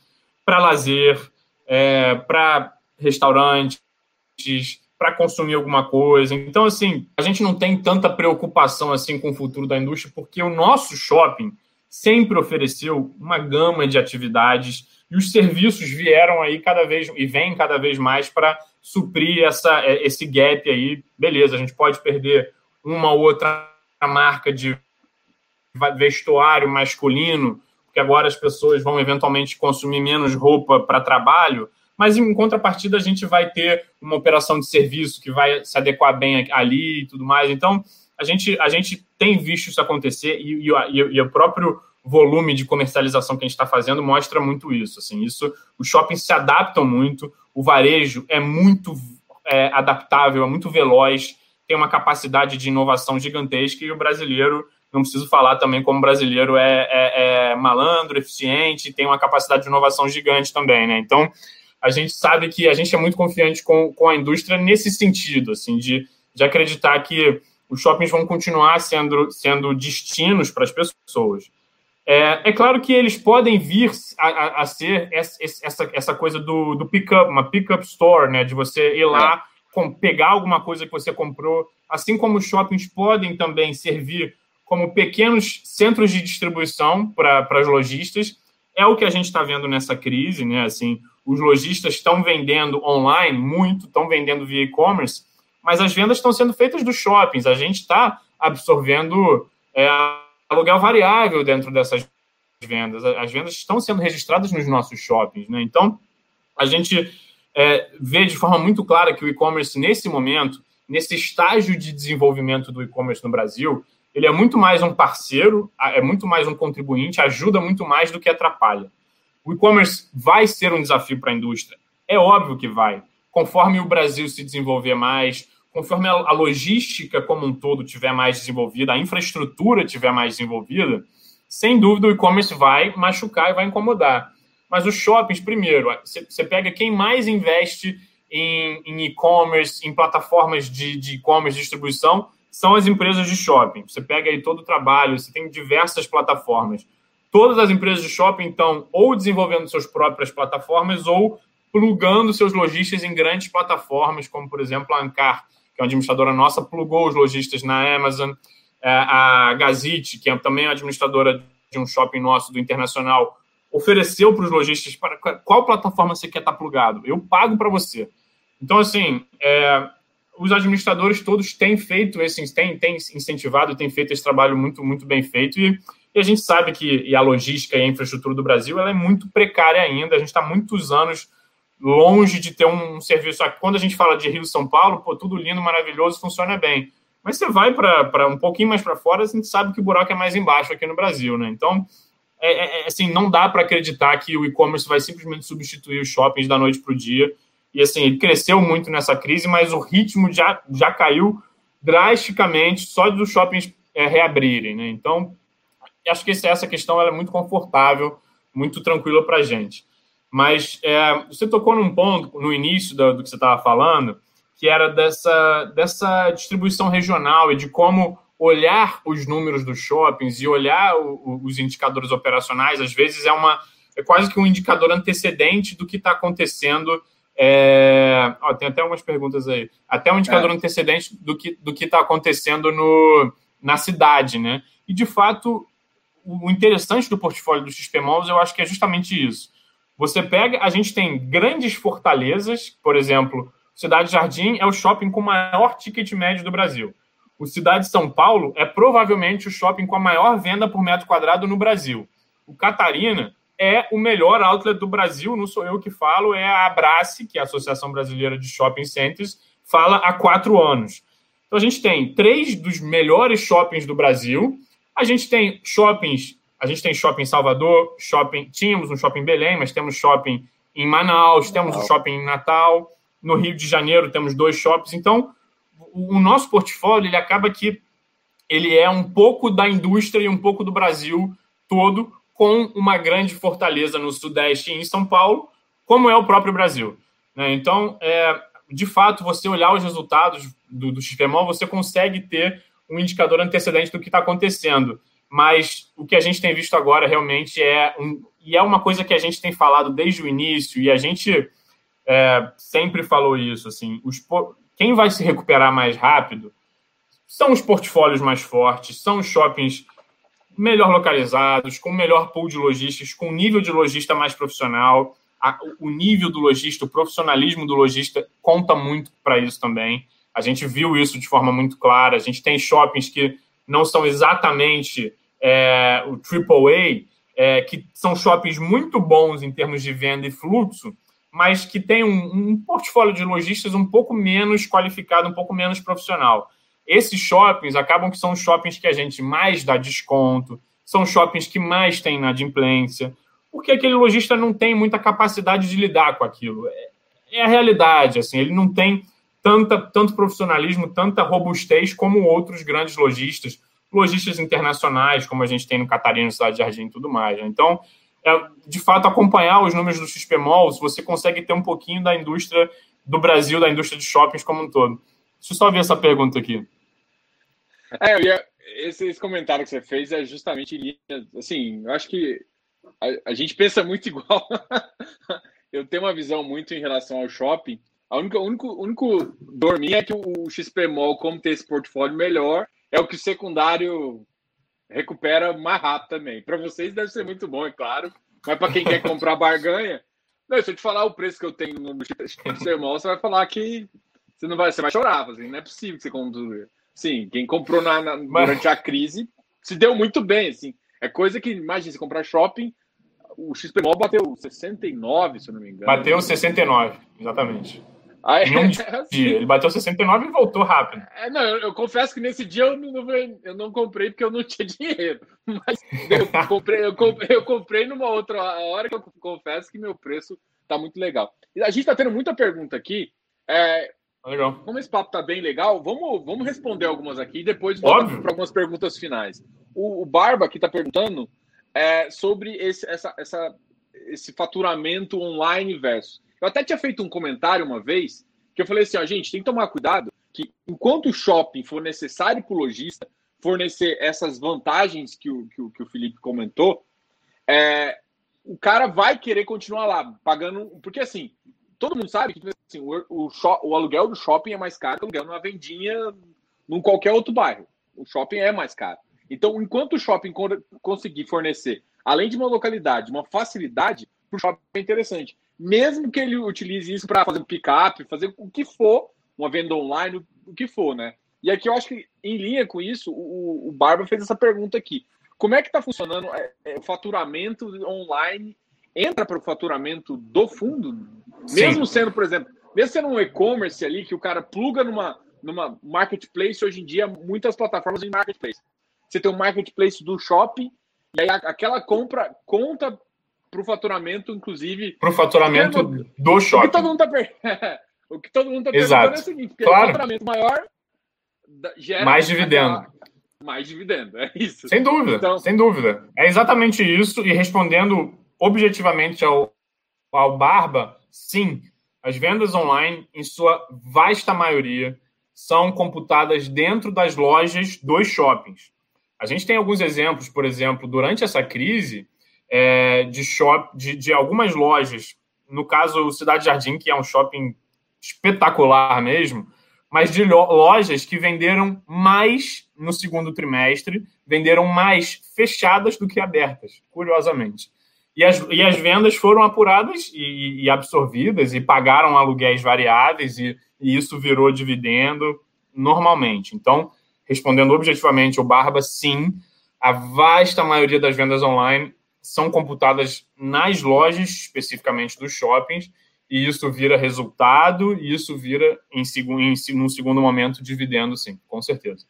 para lazer, é, para restaurantes, para consumir alguma coisa. Então, assim, a gente não tem tanta preocupação assim com o futuro da indústria, porque o nosso shopping sempre ofereceu uma gama de atividades e os serviços vieram aí cada vez e vêm cada vez mais para suprir essa, é, esse gap aí. Beleza, a gente pode perder uma ou outra marca de vestuário masculino, porque agora as pessoas vão eventualmente consumir menos roupa para trabalho, mas em contrapartida a gente vai ter uma operação de serviço que vai se adequar bem ali e tudo mais. Então, a gente, a gente tem visto isso acontecer e, e, e o próprio volume de comercialização que a gente está fazendo mostra muito isso. Assim, isso, os shoppings se adaptam muito, o varejo é muito é, adaptável, é muito veloz, tem uma capacidade de inovação gigantesca e o brasileiro, não preciso falar também como brasileiro é, é, é malandro, eficiente, tem uma capacidade de inovação gigante também, né? Então, a gente sabe que a gente é muito confiante com, com a indústria nesse sentido, assim, de, de acreditar que os shoppings vão continuar sendo, sendo destinos para as pessoas. É, é claro que eles podem vir a, a, a ser essa, essa coisa do, do pick-up, uma pick-up store, né? De você ir lá, é. com, pegar alguma coisa que você comprou, assim como os shoppings podem também servir como pequenos centros de distribuição para as lojistas. É o que a gente está vendo nessa crise, né? Assim, os lojistas estão vendendo online muito, estão vendendo via e-commerce, mas as vendas estão sendo feitas dos shoppings. A gente está absorvendo é, aluguel variável dentro dessas vendas. As vendas estão sendo registradas nos nossos shoppings, né? Então, a gente é, vê de forma muito clara que o e-commerce, nesse momento, nesse estágio de desenvolvimento do e-commerce no Brasil, ele é muito mais um parceiro, é muito mais um contribuinte, ajuda muito mais do que atrapalha. O e-commerce vai ser um desafio para a indústria? É óbvio que vai. Conforme o Brasil se desenvolver mais, conforme a logística como um todo tiver mais desenvolvida, a infraestrutura tiver mais desenvolvida, sem dúvida o e-commerce vai machucar e vai incomodar. Mas os shoppings, primeiro, você pega quem mais investe em e-commerce, em, plataformas de e-commerce, distribuição, são as empresas de shopping. Você pega aí todo o trabalho, você tem diversas plataformas. Todas as empresas de shopping estão ou desenvolvendo suas próprias plataformas ou plugando seus lojistas em grandes plataformas, como, por exemplo, a Ancar, que é uma administradora nossa, plugou os lojistas na Amazon. É, a Gazite, que é também administradora de um shopping nosso do Internacional, ofereceu para os lojistas para qual plataforma você quer estar plugado. Eu pago para você. Então, assim, é, os administradores todos têm feito esse, têm, têm incentivado, têm feito esse trabalho muito, muito bem feito. E, e a gente sabe que a logística e a infraestrutura do Brasil ela é muito precária ainda. A gente está muitos anos longe de ter um serviço. Quando a gente fala de Rio São Paulo, pô, tudo lindo, maravilhoso, funciona bem. Mas você vai para um pouquinho mais para fora, a gente sabe que o buraco é mais embaixo aqui no Brasil, né? Então, é, é, é assim, não dá para acreditar que o e-commerce vai simplesmente substituir os shoppings da noite para o dia. E assim, ele cresceu muito nessa crise, mas o ritmo já, já caiu drasticamente só dos shoppings é, reabrirem, né? Então, acho que essa questão é muito confortável, muito tranquila para a gente. Mas é, você tocou num ponto no início do, do que você estava falando, que era dessa, dessa distribuição regional e de como olhar os números dos shoppings e olhar o, os indicadores operacionais, às vezes é uma é quase que um indicador antecedente do que está acontecendo. É... Ó, tem até algumas perguntas aí. Até um indicador é. antecedente do que do está acontecendo no, na cidade, né? E de fato, o interessante do portfólio do XP Malls, eu acho que é justamente isso. Você pega, a gente tem grandes fortalezas, por exemplo, Cidade Jardim é o shopping com maior ticket médio do Brasil. O Cidade São Paulo é provavelmente o shopping com a maior venda por metro quadrado no Brasil. O Catarina é o melhor outlet do Brasil, não sou eu que falo, é a Abrace, que é a Associação Brasileira de Shopping Centers, fala há quatro anos. Então a gente tem três dos melhores shoppings do Brasil, a gente tem shoppings a gente tem shopping em Salvador, shopping, tínhamos um shopping em Belém, mas temos shopping em Manaus, temos um shopping em Natal, no Rio de Janeiro temos dois shoppings. Então, o, nosso portfólio ele acaba que ele é um pouco da indústria e um pouco do Brasil todo, com uma grande fortaleza no Sudeste e em São Paulo, como é o próprio Brasil. Né? Então, é, de fato, você olhar os resultados do, do XPMOL, você consegue ter um indicador antecedente do que está acontecendo mas o que a gente tem visto agora realmente é um, e é uma coisa que a gente tem falado desde o início e a gente é, sempre falou isso assim os, quem vai se recuperar mais rápido são os portfólios mais fortes são os shoppings melhor localizados com melhor pool de lojistas com nível de lojista mais profissional. A, o nível do lojista o profissionalismo do lojista conta muito para isso também. A gente viu isso de forma muito clara. A gente tem shoppings que não são exatamente é, o AAA, é, que são shoppings muito bons em termos de venda e fluxo, mas que tem um, um portfólio de lojistas um pouco menos qualificado, um pouco menos profissional. Esses shoppings acabam que são os shoppings que a gente mais dá desconto, são shoppings que mais tem inadimplência, porque aquele lojista não tem muita capacidade de lidar com aquilo. É, é a realidade, assim, ele não tem tanta, tanto profissionalismo, tanta robustez como outros grandes lojistas, lojistas internacionais, como a gente tem no Catarina, Cidade de Jardim e tudo mais. Né? Então, é, de fato, acompanhar os números do XP Malls, você consegue ter um pouquinho da indústria do Brasil, da indústria de shoppings como um todo. Deixa eu só ver essa pergunta aqui. É, ia, esse, esse, comentário que você fez é justamente assim, eu acho que a, a gente pensa muito (laughs) igual. eu tenho uma visão muito em relação ao shopping. A única, o único, único dormir é que o XP Mall, como tem esse portfólio melhor, é o que o secundário recupera mais rápido também. Para vocês deve ser muito bom, é claro. Mas para quem quer comprar barganha, não, se eu te falar o preço que eu tenho no XP Mall, você vai falar que você não vai, você vai chorar, assim, não é possível que você compre. Sim, quem comprou na, na durante a crise se deu muito bem, assim. É coisa que, imagina, você comprar shopping, o XPMOL bateu 69, se eu não me engano. Bateu 69, exatamente. (laughs) É, um dia. Assim, ele bateu 69 e voltou rápido. É, não, eu, eu, confesso que nesse dia eu não, eu não comprei porque eu não (laughs) tinha dinheiro. Mas eu comprei, eu comprei, eu comprei numa outra hora que eu confesso que meu preço tá muito legal. A gente tá tendo muita pergunta aqui. É, Legal. Como esse papo tá bem legal, vamos, vamos responder algumas aqui e depois vamos para algumas perguntas finais. O, o Barba aqui está perguntando é, sobre esse, essa, essa, esse faturamento online versus. Eu até tinha feito um comentário uma vez que eu falei assim: ó, gente, tem que tomar cuidado que enquanto o shopping for necessário para o lojista fornecer essas vantagens que o, que o, que o Felipe comentou, é, o cara vai querer continuar lá, pagando. Porque assim, todo mundo sabe que assim, o, o, o, aluguel do shopping é mais caro que o aluguel numa vendinha num qualquer outro bairro. O shopping é mais caro. Então, enquanto o shopping conseguir fornecer, além de uma localidade, uma facilidade, para o shopping é interessante. Mesmo que ele utilize isso para fazer um pick-up, fazer o que for, uma venda online, o que for, né? E aqui eu acho que, em linha com isso, o, o Barba fez essa pergunta aqui. Como é que está funcionando é, é, o faturamento online? Entra para o faturamento do fundo mesmo Sim. sendo, por exemplo, mesmo sendo um e-commerce ali que o cara pluga numa, numa marketplace, hoje em dia, muitas plataformas em marketplace. Você tem um marketplace do shopping, e aí aquela compra conta para o faturamento, inclusive. Para o faturamento do shopping. O que todo mundo está per... (laughs) o que todo mundo tá perguntando é o seguinte: porque claro. o faturamento maior gera. Mais dividendo. Mais dividendo, é isso. Sem dúvida, então... sem dúvida. É exatamente isso, e respondendo objetivamente ao, ao Barba, Sim, as vendas online, em sua vasta maioria, são computadas dentro das lojas dos shoppings. A gente tem alguns exemplos, por exemplo, durante essa crise, é, de, shop, de, de algumas lojas, no caso Cidade Jardim, que é um shopping espetacular mesmo, mas de lojas que venderam mais no segundo trimestre, venderam mais fechadas do que abertas, curiosamente. E as, e as vendas foram apuradas e, e absorvidas e pagaram aluguéis variáveis e, e, isso virou dividendo normalmente. Então, respondendo objetivamente o Barba, sim, a vasta maioria das vendas online são computadas nas lojas, especificamente dos shoppings, e isso vira resultado e isso vira, em, em, num segundo momento, dividendo, sim, com certeza.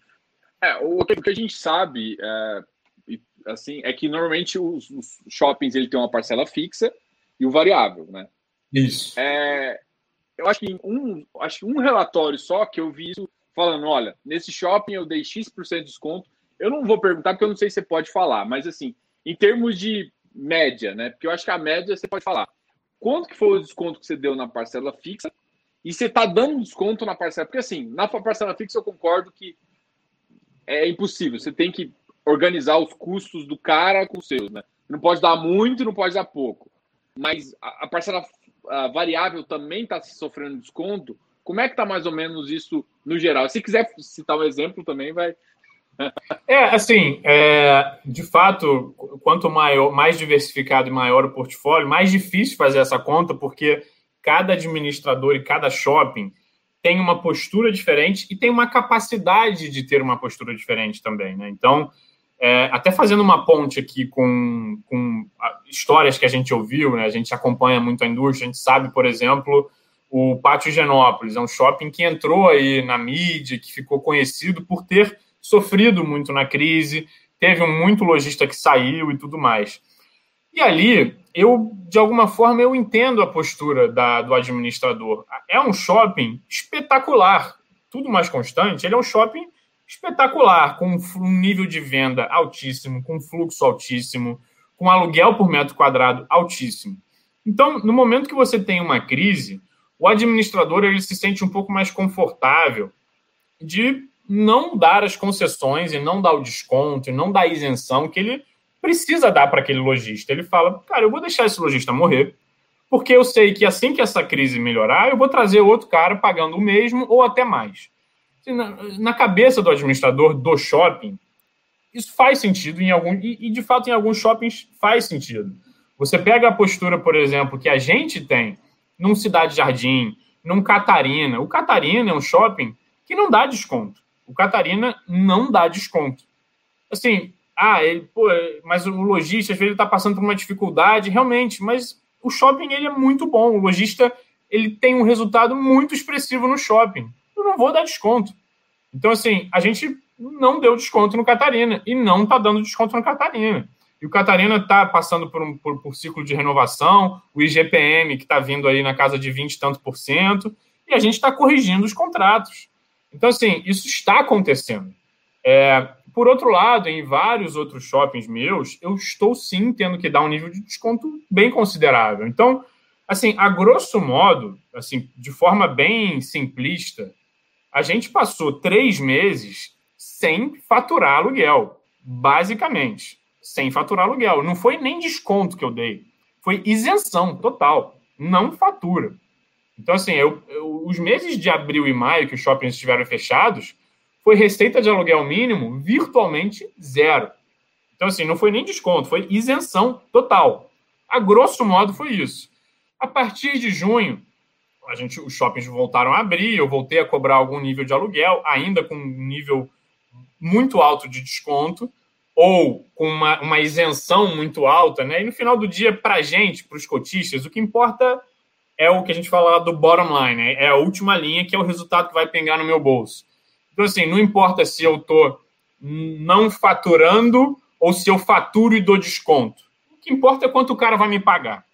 É, o que a gente sabe, é, assim, é que normalmente os, os, shoppings ele tem uma parcela fixa e o variável, né? Isso. É, eu acho que um, acho que um relatório só que eu vi isso falando, olha, nesse shopping eu dei X% de desconto. Eu não vou perguntar porque eu não sei se você pode falar, mas assim, em termos de média, né? Porque eu acho que a média você pode falar. Quanto que foi o desconto que você deu na parcela fixa? E você está dando desconto na parcela, porque assim, na parcela fixa eu concordo que é impossível. Você tem que organizar os custos do cara com os seus, né? Não pode dar muito, não pode dar pouco. Mas a, parcela variável também está sofrendo desconto. Como é que está mais ou menos isso no geral? Se quiser citar um exemplo também, vai. É, assim, é, de fato, quanto maior, mais diversificado e maior o portfólio, mais difícil fazer essa conta, porque cada administrador e cada shopping tem uma postura diferente e tem uma capacidade de ter uma postura diferente também, né? Então, é, até fazendo uma ponte aqui com, com histórias que a gente ouviu, né? a gente acompanha muito a indústria, a gente sabe, por exemplo, o Pátio Genópolis, é um shopping que entrou aí na mídia, que ficou conhecido por ter sofrido muito na crise, teve muito lojista que saiu e tudo mais. E ali, eu, de alguma forma, eu entendo a postura da, do administrador. É um shopping espetacular, tudo mais constante, ele é um shopping espetacular, com um nível de venda altíssimo, com fluxo altíssimo, com aluguel por metro quadrado altíssimo. Então, no momento que você tem uma crise, o administrador ele se sente um pouco mais confortável de não dar as concessões e não dar o desconto e não dar a isenção que ele precisa dar para aquele lojista. Ele fala, cara, eu vou deixar esse lojista morrer, porque eu sei que assim que essa crise melhorar, eu vou trazer outro cara pagando o mesmo ou até mais. Na, cabeça do administrador do shopping, isso faz sentido em algum e de fato em alguns shoppings faz sentido. Você pega a postura, por exemplo, que a gente tem num Cidade Jardim, num Catarina. O Catarina é um shopping que não dá desconto. O Catarina não dá desconto. Assim, ah, ele, pô, mas o lojista às vezes está passando por uma dificuldade, realmente, mas o shopping ele é muito bom. O lojista ele tem um resultado muito expressivo no shopping. Eu não vou dar desconto. Então, assim, a gente não deu desconto no Catarina e não está dando desconto no Catarina. E o Catarina está passando por um por, por, ciclo de renovação, o IGPM, que está vindo aí na casa de 20 e tanto por cento, e a gente está corrigindo os contratos. Então, assim, isso está acontecendo. É, por outro lado, em vários outros shoppings meus, eu estou sim tendo que dar um nível de desconto bem considerável. Então, assim, a grosso modo, assim, de forma bem simplista, a gente passou três meses sem faturar aluguel, basicamente, sem faturar aluguel. Não foi nem desconto que eu dei, foi isenção total, não fatura. Então, assim, eu, eu, os meses de abril e maio que os shoppings estiveram fechados, foi receita de aluguel mínimo virtualmente zero. Então, assim, não foi nem desconto, foi isenção total. A grosso modo, foi isso. A partir de junho, a gente, os shoppings voltaram a abrir, eu voltei a cobrar algum nível de aluguel, ainda com um nível muito alto de desconto, ou com uma, uma isenção muito alta, né? E no final do dia, para a gente, para os cotistas, o que importa é o que a gente fala do bottom line, né? é a última linha, que é o resultado que vai pegar no meu bolso. Então, assim, não importa se eu estou não faturando ou se eu faturo e dou desconto. O que importa é quanto o cara vai me pagar.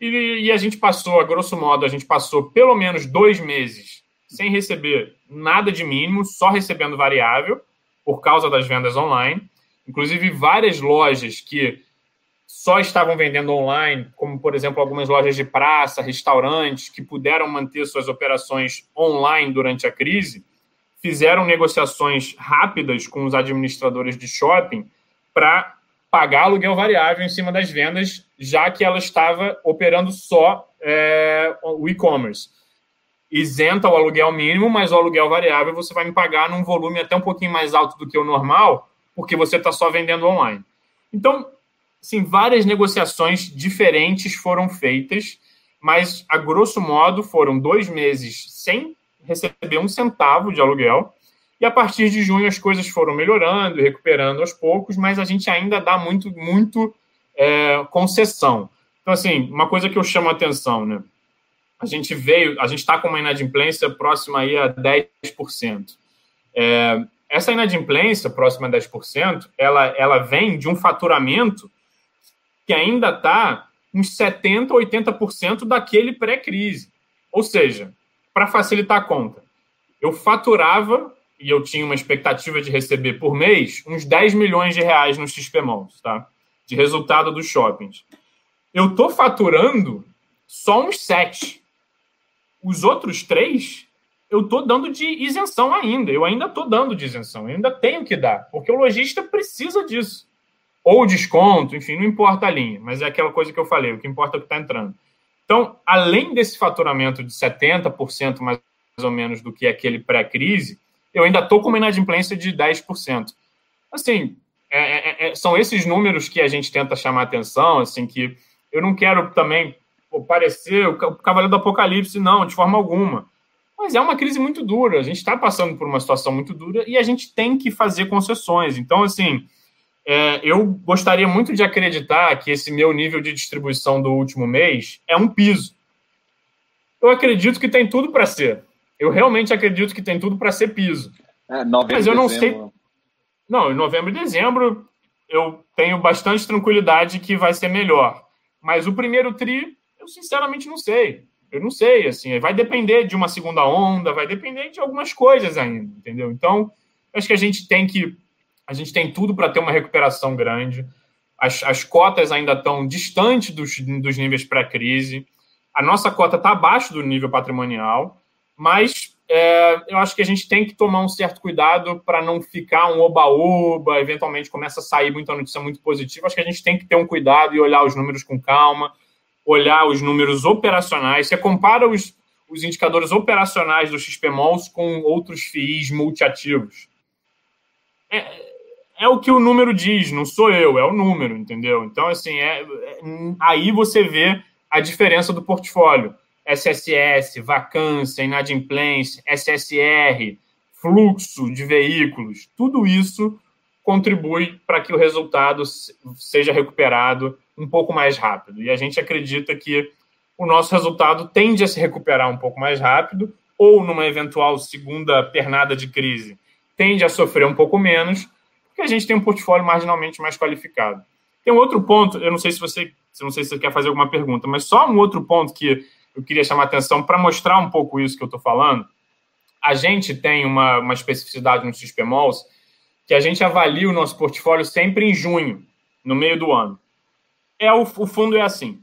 E, e a gente passou, a grosso modo, a gente passou pelo menos dois meses sem receber nada de mínimo, só recebendo variável, por causa das vendas online. Inclusive, várias lojas que só estavam vendendo online, como, por exemplo, algumas lojas de praça, restaurantes, que puderam manter suas operações online durante a crise, fizeram negociações rápidas com os administradores de shopping para pagar aluguel variável em cima das vendas, já que ela estava operando só é, o e-commerce. Isenta o aluguel mínimo, mas o aluguel variável você vai me pagar num volume até um pouquinho mais alto do que o normal, porque você está só vendendo online. Então, sim, várias negociações diferentes foram feitas, mas a grosso modo foram dois meses sem receber um centavo de aluguel. E a partir de junho as coisas foram melhorando recuperando aos poucos, mas a gente ainda dá muito, muito é, concessão. Então, assim, uma coisa que eu chamo a atenção, né? A gente veio, a gente está com uma inadimplência próxima aí a 10%. É, essa inadimplência próxima a 10%, ela, ela vem de um faturamento que ainda está uns 70%, 80% daquele pré-crise. Ou seja, para facilitar a conta. Eu faturava, e eu tinha uma expectativa de receber por mês, uns 10 milhões de reais nos XPMONs, tá? De resultado dos shoppings. Eu estou faturando só uns 7. Os outros três, eu estou dando de isenção ainda. Eu ainda estou dando de isenção. Eu ainda tenho que dar, porque o lojista precisa disso. Ou desconto, enfim, não importa a linha, mas é aquela coisa que eu falei, o que importa é o que está entrando. Então, além desse faturamento de 70% mais ou menos do que aquele pré-crise, eu ainda estou com uma inadimplência de 10%. Assim, é, é, é, são esses números que a gente tenta chamar atenção, assim, que eu não quero também parecer o cavaleiro do apocalipse, não, de forma alguma. Mas é uma crise muito dura, a gente está passando por uma situação muito dura e a gente tem que fazer concessões. Então, assim, é, eu gostaria muito de acreditar que esse meu nível de distribuição do último mês é um piso. Eu acredito que tem tudo para ser. Eu realmente acredito que tem tudo para ser piso. É, novembro, Mas eu não dezembro. sei. Não, em novembro e dezembro eu tenho bastante tranquilidade que vai ser melhor. Mas o primeiro tri, eu sinceramente não sei. Eu não sei, assim, vai depender de uma segunda onda, vai depender de algumas coisas ainda, entendeu? Então, acho que a gente tem que a gente tem tudo para ter uma recuperação grande. As, as cotas ainda estão distantes dos, dos níveis pré-crise. A nossa cota está abaixo do nível patrimonial, mas é, eu acho que a gente tem que tomar um certo cuidado para não ficar um oba-oba, eventualmente começa a sair muita notícia muito positiva. Acho que a gente tem que ter um cuidado e olhar os números com calma, olhar os números operacionais. Você compara os, os indicadores operacionais do XPMOLs com outros FIIs multiativos. É, é o que o número diz, não sou eu, é o número, entendeu? Então, assim, é, é aí você vê a diferença do portfólio. SSS, vacância, inadimplência, SSR, fluxo de veículos, tudo isso contribui para que o resultado seja recuperado um pouco mais rápido. E a gente acredita que o nosso resultado tende a se recuperar um pouco mais rápido, ou numa eventual segunda pernada de crise, tende a sofrer um pouco menos, porque a gente tem um portfólio marginalmente mais qualificado. Tem um outro ponto, eu não sei se você, não sei se você quer fazer alguma pergunta, mas só um outro ponto que eu queria chamar a atenção para mostrar um pouco isso que eu estou falando. A gente tem uma, uma especificidade no XPMOLs que a gente avalia o nosso portfólio sempre em junho, no meio do ano. É o, o fundo é assim.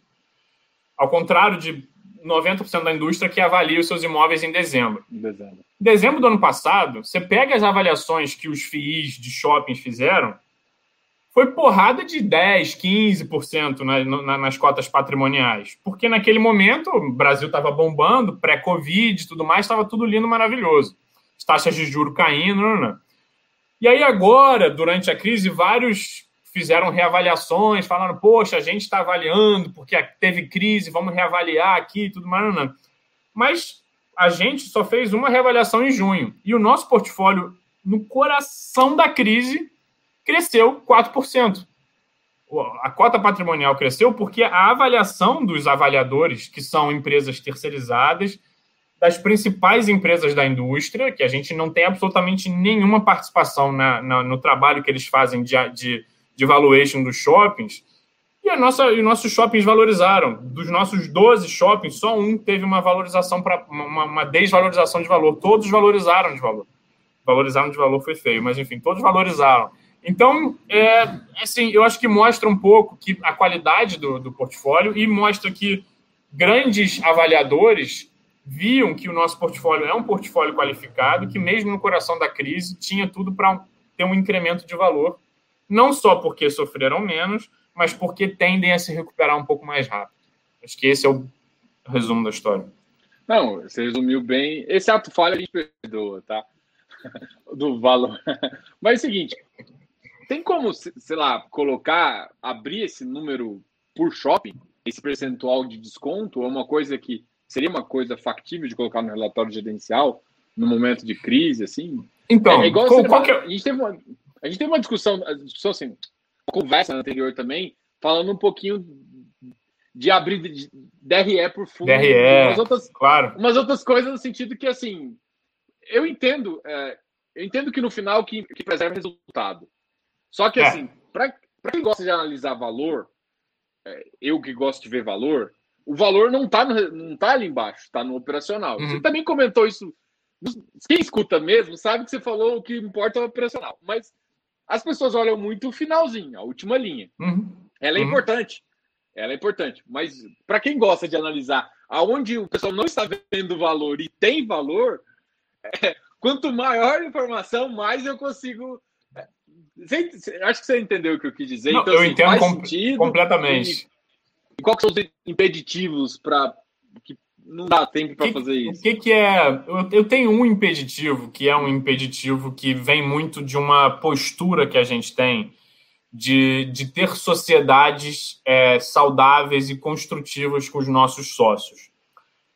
Ao contrário de 90% da indústria que avalia os seus imóveis em dezembro. Em dezembro. Em dezembro do ano passado, você pega as avaliações que os FIIs de shoppings fizeram, foi porrada de 10, 15% na, na, nas cotas patrimoniais. Porque naquele momento o Brasil estava bombando, pré-Covid e tudo mais, estava tudo lindo, maravilhoso. As taxas de juro caindo. Não, não. E aí agora, durante a crise, vários fizeram reavaliações, falando, poxa, a gente está avaliando porque teve crise, vamos reavaliar aqui e tudo mais. Não, não. Mas a gente só fez uma reavaliação em junho. E o nosso portfólio, no coração da crise, cresceu 4%. A cota patrimonial cresceu porque a avaliação dos avaliadores, que são empresas terceirizadas, das principais empresas da indústria, que a gente não tem absolutamente nenhuma participação na, na, no trabalho que eles fazem de, de, de valuation dos shoppings, e, a nossa, e nossos shoppings valorizaram. Dos nossos 12 shoppings, só um teve uma valorização uma, uma desvalorização de valor. Todos valorizaram de valor. Valorizaram de valor foi feio, mas enfim, todos valorizaram. Então, é, assim, eu acho que mostra um pouco que a qualidade do, do portfólio e mostra que grandes avaliadores viam que o nosso portfólio é um portfólio qualificado, que mesmo no coração da crise tinha tudo para ter um incremento de valor, não só porque sofreram menos, mas porque tendem a se recuperar um pouco mais rápido. Acho que esse é o resumo da história. Não, você resumiu bem. Esse ato falha a gente perdoa, tá? (laughs) Do valor. (laughs) Mas é o seguinte, tem como, sei lá, colocar, abrir esse número por shopping, esse percentual de desconto, ou uma coisa que seria uma coisa factível de colocar no relatório gerencial no momento de crise, assim? Então, é, igual qual, qual que... É a gente teve uma, a gente teve uma discussão, discussão assim, uma conversa anterior também, falando um pouquinho de abrir de DRE por fundo, DRE, umas outras, claro. umas outras coisas no sentido que assim, eu entendo, é, eu entendo que no final que, que preserva resultado. Só que, é. assim, para quem gosta de analisar valor, é, eu que gosto de ver valor, o valor não está não tá ali embaixo, está no operacional. Uhum. Você também comentou isso. Quem escuta mesmo sabe que você falou o que importa é o operacional. Mas as pessoas olham muito o finalzinho, a última linha. Uhum. Ela é uhum. importante. Ela é importante. Mas para quem gosta de analisar aonde o pessoal não está vendo valor e tem valor, é, quanto maior a informação, mais eu consigo você, acho que você entendeu o que eu quis dizer. Não, então, eu assim, entendo com, completamente. E, e quais são os impeditivos para que não dá tempo para fazer isso? O que, que é? Eu, eu, tenho um impeditivo que é um impeditivo que vem muito de uma postura que a gente tem de, de ter sociedades é, saudáveis e construtivas com os nossos sócios.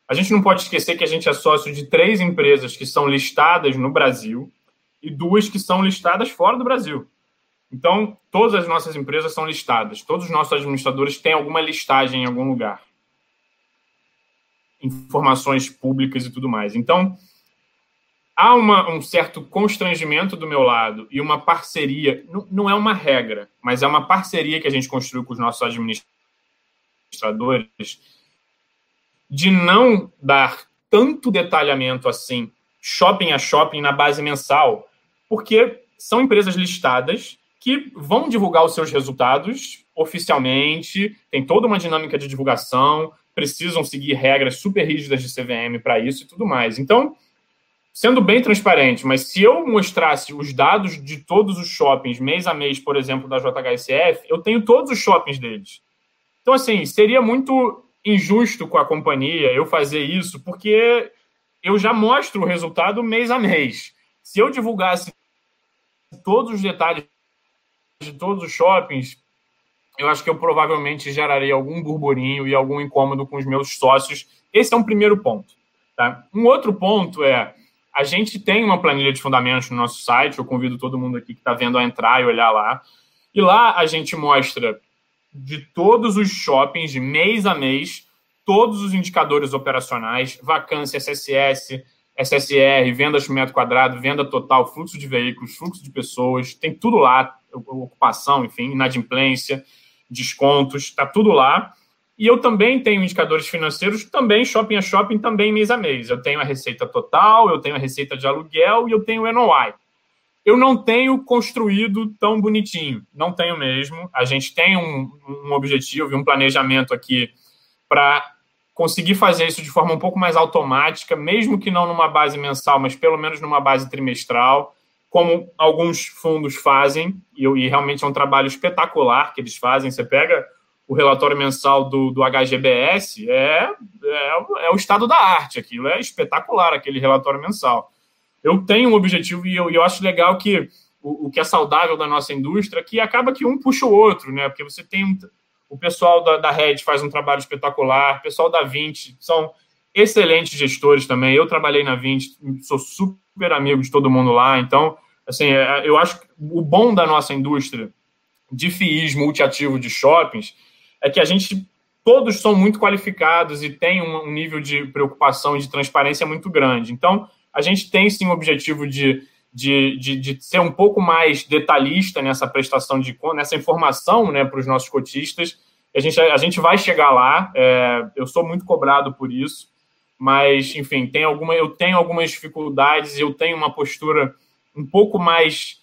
A gente não pode esquecer que a gente é sócio de três empresas que são listadas no Brasil e duas que são listadas fora do Brasil. Então, todas as nossas empresas são listadas, todos os nossos administradores têm alguma listagem em algum lugar. Informações públicas e tudo mais. Então, há uma, um certo constrangimento do meu lado e uma parceria, não, não é uma regra, mas é uma parceria que a gente construiu com os nossos administradores de não dar tanto detalhamento assim, shopping a shopping, na base mensal, porque são empresas listadas que vão divulgar os seus resultados oficialmente, tem toda uma dinâmica de divulgação, precisam seguir regras super rígidas de CVM para isso e tudo mais. Então, sendo bem transparente, mas se eu mostrasse os dados de todos os shoppings mês a mês, por exemplo, da JHSF, eu tenho todos os shoppings deles. Então, assim, seria muito injusto com a companhia eu fazer isso, porque eu já mostro o resultado mês a mês. Se eu divulgasse todos os detalhes de todos os shoppings, eu acho que eu provavelmente geraria algum burburinho e algum incômodo com os meus sócios. Esse é um primeiro ponto. Tá? Um outro ponto é a gente tem uma planilha de fundamentos no nosso site, eu convido todo mundo aqui que está vendo a entrar e olhar lá. E lá a gente mostra de todos os shoppings, de mês a mês, todos os indicadores operacionais, vacância, SSS, SSR, vendas por metro quadrado, venda total, fluxo de veículos, fluxo de pessoas, tem tudo lá, ocupação, enfim, inadimplência, descontos, está tudo lá. E eu também tenho indicadores financeiros, também shopping a shopping, também mês a mês. Eu tenho a receita total, eu tenho a receita de aluguel e eu tenho o NOI. Eu não tenho construído tão bonitinho, não tenho mesmo. A gente tem um, um objetivo e um planejamento aqui para conseguir fazer isso de forma um pouco mais automática, mesmo que não numa base mensal, mas pelo menos numa base trimestral, como alguns fundos fazem, e, e realmente é um trabalho espetacular que eles fazem. Você pega o relatório mensal do, do HGBS, é, é, é, o estado da arte, aquilo é espetacular, aquele relatório mensal. Eu tenho um objetivo e eu, eu acho legal que o, o, que é saudável da nossa indústria, que acaba que um puxa o outro, né? Porque você tem um, o pessoal da, da Red faz um trabalho espetacular, o pessoal da 20 são excelentes gestores também. Eu trabalhei na 20, sou super amigo de todo mundo lá, então, assim, é, eu acho que o bom da nossa indústria de FIIs multiativo de shoppings é que a gente todos são muito qualificados e tem um, nível de preocupação e de transparência muito grande. Então, a gente tem sim o objetivo de, de, de, de ser um pouco mais detalhista nessa prestação de nessa informação né, para os nossos cotistas. A gente, a gente vai chegar lá, é, eu sou muito cobrado por isso, mas, enfim, tem alguma, eu tenho algumas dificuldades, eu tenho uma postura um pouco mais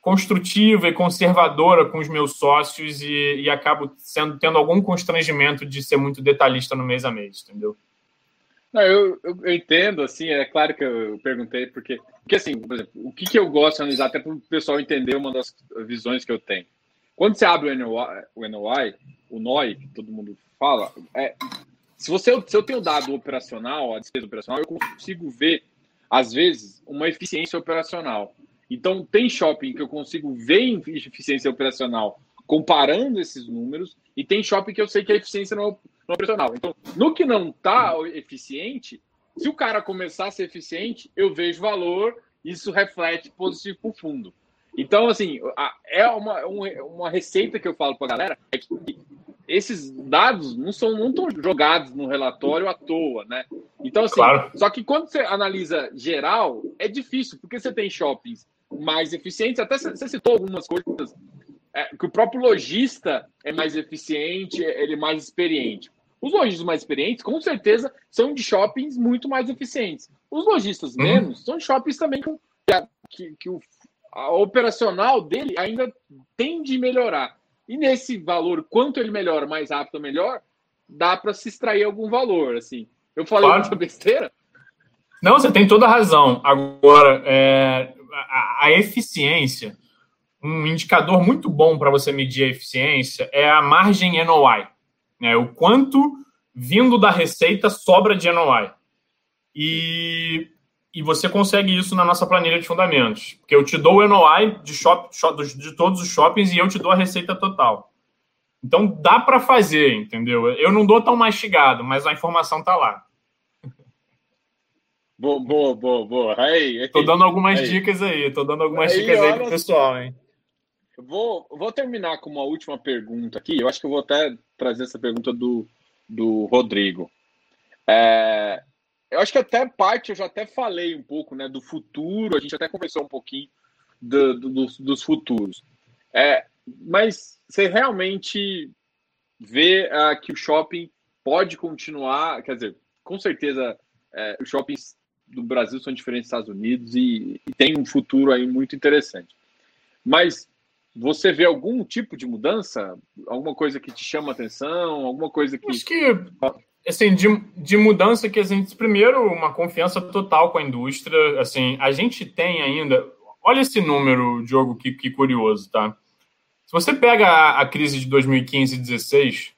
construtiva e conservadora com os meus sócios e, e acabo sendo, tendo algum constrangimento de ser muito detalhista no mês a mês, entendeu? Não, eu, eu, entendo, assim, é claro que eu perguntei, porque, porque assim, por exemplo, o que, que eu gosto de analisar, até para o pessoal entender uma das visões que eu tenho. Quando você abre o NOI, o, NOI, o NOI, que todo mundo fala, é, se, você, se eu tenho dado operacional, a despesa operacional, eu consigo ver, às vezes, uma eficiência operacional. Então, tem shopping que eu consigo ver eficiência operacional comparando esses números, e tem shopping que eu sei que a eficiência não é operacional. Então, no que não está eficiente, se o cara começar a ser eficiente, eu vejo valor, isso reflete positivo para o fundo. Então, assim, é uma, uma receita que eu falo para a galera, é que esses dados não são não estão jogados no relatório à toa, né? Então, assim, claro. só que quando você analisa geral, é difícil, porque você tem shoppings mais eficientes. Até você citou algumas coisas é, que o próprio lojista é mais eficiente, ele é mais experiente. Os lojistas mais experientes, com certeza, são de shoppings muito mais eficientes. Os lojistas uhum. menos são shoppings também que, que, que o a operacional dele ainda tende a melhorar. E nesse valor, quanto ele melhora mais rápido ou melhor, dá para se extrair algum valor. Assim, eu falei claro. muita besteira. Não, você tem toda a razão. Agora, é, a, a eficiência, um indicador muito bom para você medir a eficiência é a margem NOI, né? o quanto vindo da receita sobra de NOI. E, e você consegue isso na nossa planilha de fundamentos, porque eu te dou o NOI de, shop, shop, de todos os shoppings e eu te dou a receita total. Então dá para fazer, entendeu? Eu não dou tão mastigado, mas a informação está lá. Boa, boa, boa, boa. Aí, aí, tô dando algumas aí. dicas aí, tô dando algumas aí, dicas aí pro pessoal, hein? Vou, vou terminar com uma última pergunta aqui. Eu acho que eu vou até trazer essa pergunta do, do Rodrigo. É, eu acho que até parte eu já até falei um pouco né, do futuro, a gente até conversou um pouquinho do, do, dos, dos, futuros. É, mas você realmente vê uh, que o shopping pode continuar, quer dizer, com certeza é, os shoppings do Brasil são diferentes dos Estados Unidos e, e tem um futuro aí muito interessante. Mas você vê algum tipo de mudança? Alguma coisa que te chama atenção? Alguma coisa que. Acho que assim, de, de mudança que a gente, primeiro, uma confiança total com a indústria, assim, a gente tem ainda, olha esse número, Diogo, que, que curioso, tá? Se você pega a, a crise de 2015 e 2016,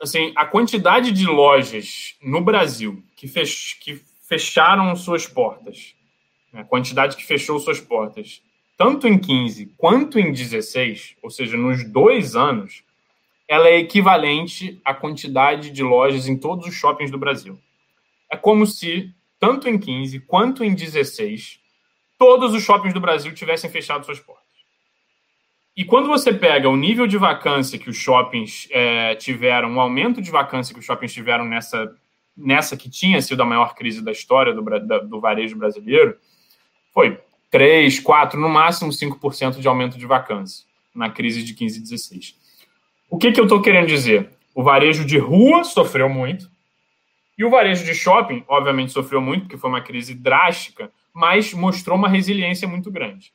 assim, a quantidade de lojas no Brasil que, fech, que fecharam suas portas, né, a quantidade que fechou suas portas, tanto em 15 quanto em 16, ou seja, nos dois anos, ela é equivalente à quantidade de lojas em todos os shoppings do Brasil. É como se, tanto em 15 quanto em 16, todos os shoppings do Brasil tivessem fechado suas portas. E quando você pega o nível de vacância que os shoppings é, tiveram, o aumento de vacância que os shoppings tiveram nessa, nessa que tinha sido a maior crise da história do, do varejo brasileiro, foi 3, 4, no máximo 5% de aumento de vacância na crise de 15 e 16. O que, que eu estou querendo dizer? O varejo de rua sofreu muito, e o varejo de shopping, obviamente, sofreu muito, porque foi uma crise drástica, mas mostrou uma resiliência muito grande.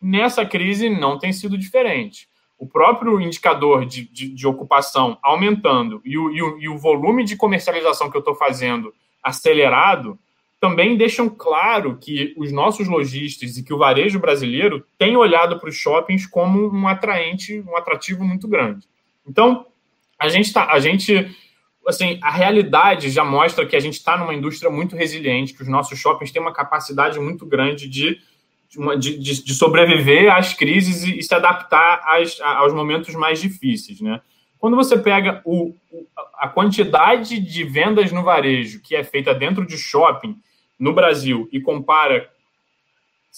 Nessa crise não tem sido diferente. O próprio indicador de, de, de ocupação aumentando e o, e, o, e o volume de comercialização que eu estou fazendo acelerado também deixam claro que os nossos lojistas e que o varejo brasileiro tem olhado para os shoppings como um atraente, um atrativo muito grande. Então, a gente está, a gente, assim, a realidade já mostra que a gente está numa indústria muito resiliente, que os nossos shoppings têm uma capacidade muito grande de, de, de, de sobreviver às crises e, e se adaptar às, aos momentos mais difíceis, né? Quando você pega o, a quantidade de vendas no varejo que é feita dentro de shopping no Brasil e compara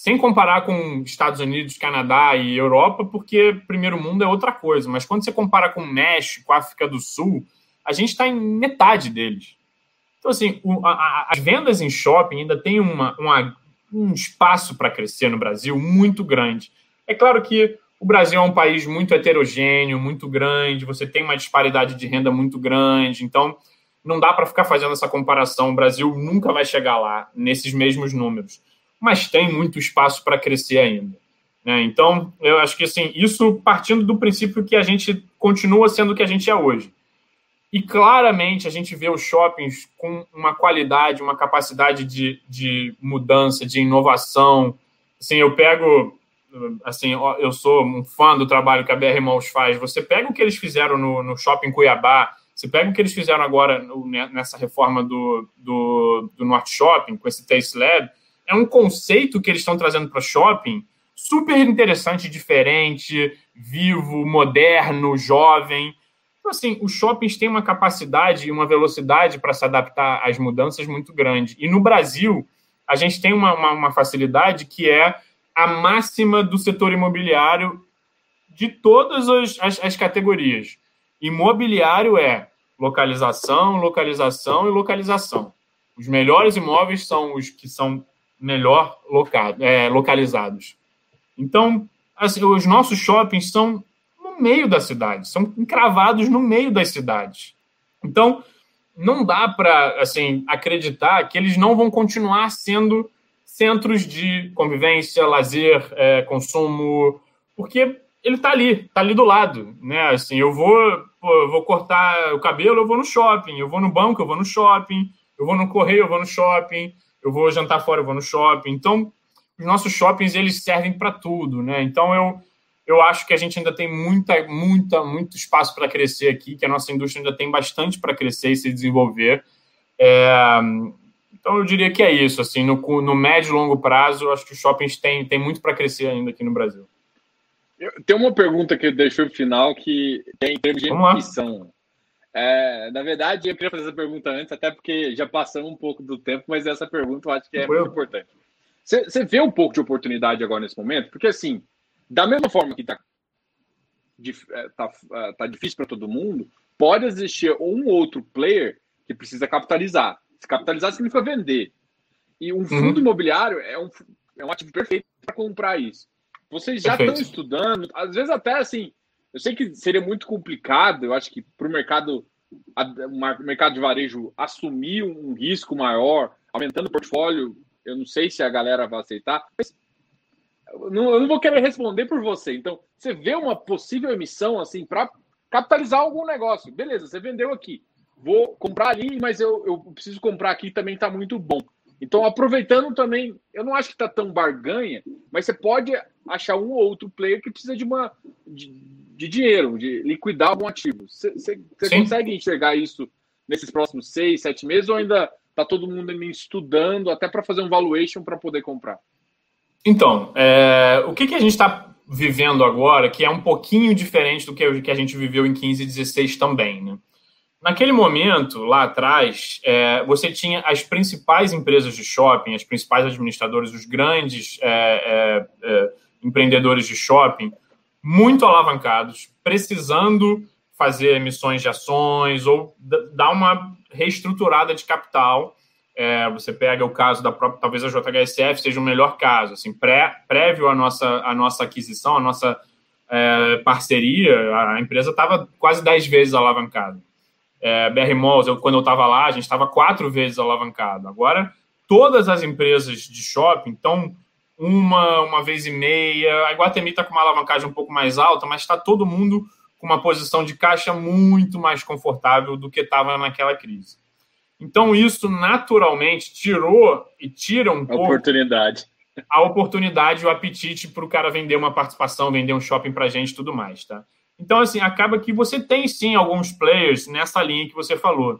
sem comparar com Estados Unidos, Canadá e Europa, porque primeiro mundo é outra coisa. Mas quando você compara com México, África do Sul, a gente está em metade deles. Então, assim, o, a, as vendas em shopping ainda tem uma, uma um espaço para crescer no Brasil muito grande. É claro que o Brasil é um país muito heterogêneo, muito grande, você tem uma disparidade de renda muito grande, então não dá para ficar fazendo essa comparação. O Brasil nunca vai chegar lá, nesses mesmos números mas tem muito espaço para crescer ainda. Né? Então, eu acho que assim, isso partindo do princípio que a gente continua sendo o que a gente é hoje. E claramente a gente vê os shoppings com uma qualidade, uma capacidade de, de mudança, de inovação. Assim, eu pego, assim, eu sou um fã do trabalho que a BR Malls faz. Você pega o que eles fizeram no, no shopping Cuiabá, você pega o que eles fizeram agora no, nessa reforma do, do, do Norte Shopping, com esse Taste Lab, é um conceito que eles estão trazendo para shopping super interessante, diferente, vivo, moderno, jovem. Então, assim, os shoppings têm uma capacidade e uma velocidade para se adaptar às mudanças muito grande. E no Brasil, a gente tem uma, uma, uma facilidade que é a máxima do setor imobiliário de todas as, as, as categorias. Imobiliário é localização, localização e localização. Os melhores imóveis são os que são melhor é, localizados. Então, assim, os nossos shoppings são no meio da cidade, são encravados no meio das cidades. Então, não dá para assim acreditar que eles não vão continuar sendo centros de convivência, lazer, é, consumo, porque ele está ali, está ali do lado, né? Assim, eu vou, eu vou cortar o cabelo, eu vou no shopping, eu vou no banco, eu vou no shopping, eu vou no correio, eu vou no shopping eu vou jantar fora, eu vou no shopping. Então, os nossos shoppings eles servem para tudo, né? Então eu eu acho que a gente ainda tem muita, muita, muito espaço para crescer aqui, que a nossa indústria ainda tem bastante para crescer e se desenvolver. É, então eu diria que é isso, assim, no, no médio e longo prazo, eu acho que os shoppings têm, têm muito para crescer ainda aqui no Brasil. Tem uma pergunta que eu deixei no final que tem em termos de missão. É, na verdade, eu queria fazer essa pergunta antes, até porque já passamos um pouco do tempo, mas essa pergunta eu acho que é muito importante. Você, você vê um pouco de oportunidade agora nesse momento? Porque, assim, da mesma forma que está é, tá, é, tá difícil para todo mundo, pode existir um outro player que precisa capitalizar. Se capitalizar significa vender. E um fundo uhum. imobiliário é um, é um ativo perfeito para comprar isso. Vocês já estão estudando, às vezes até assim, eu sei que seria muito complicado, eu acho que para o mercado, o mercado de varejo assumir um risco maior, aumentando o portfólio, eu não sei se a galera vai aceitar, mas não, eu não vou querer responder por você. Então, você vê uma possível emissão assim para capitalizar algum negócio. Beleza, você vendeu aqui. vou comprar ali, mas eu, eu preciso comprar aqui também está muito bom. Então, aproveitando também, eu não acho que está tão barganha, mas você pode achar um ou outro player que precisa de uma de, de dinheiro, de liquidar algum ativo. Você, consegue enxergar isso nesses próximos seis, sete meses ou ainda está todo mundo estudando até para fazer um valuation para poder comprar? Então, é, o que, que a gente está vivendo agora, que é um pouquinho diferente do que, que a gente viveu em 15 e 16 também, né? Naquele momento, lá atrás, é, você tinha as principais empresas de shopping, as principais administradoras, os grandes é, é, é empreendedores de shopping, muito alavancados, precisando fazer emissões de ações ou dar uma reestruturada de capital. É, você pega o caso da própria, talvez a JHSF seja o melhor caso, assim, pré, prévio à nossa, à nossa aquisição, à nossa é, parceria, a empresa estava quase 10 vezes alavancada é, BR Malls, eu, quando eu estava lá, a gente estava quatro vezes alavancado. Agora, todas as empresas de shopping estão uma, uma vez e meia. A Iguatemi está com uma alavancagem um pouco mais alta, mas está todo mundo com uma posição de caixa muito mais confortável do que estava naquela crise. Então, isso naturalmente tirou e tira um a pouco oportunidade. a oportunidade, o apetite para o cara vender uma participação, vender um shopping para a gente e tudo mais. Tá? Então, assim, acaba que você tem sim alguns players nessa linha que você falou.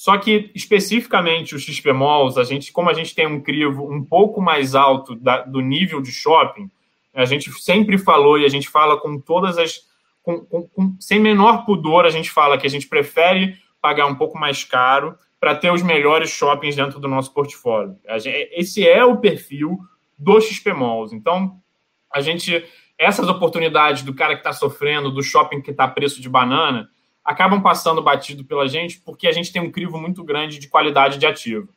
Só que, especificamente, os XP Malls, a gente, como a gente tem um crivo um pouco mais alto da, do nível de shopping, a gente sempre falou e a gente fala com todas as. Com, com, com, sem menor pudor, a gente fala que a gente prefere pagar um pouco mais caro para ter os melhores shoppings dentro do nosso portfólio. Gente, esse é o perfil do XP Malls. Então, a gente essas oportunidades do cara que está sofrendo, do shopping que está preço de banana, acabam passando batido pela gente porque a gente tem um crivo muito grande de qualidade de ativo.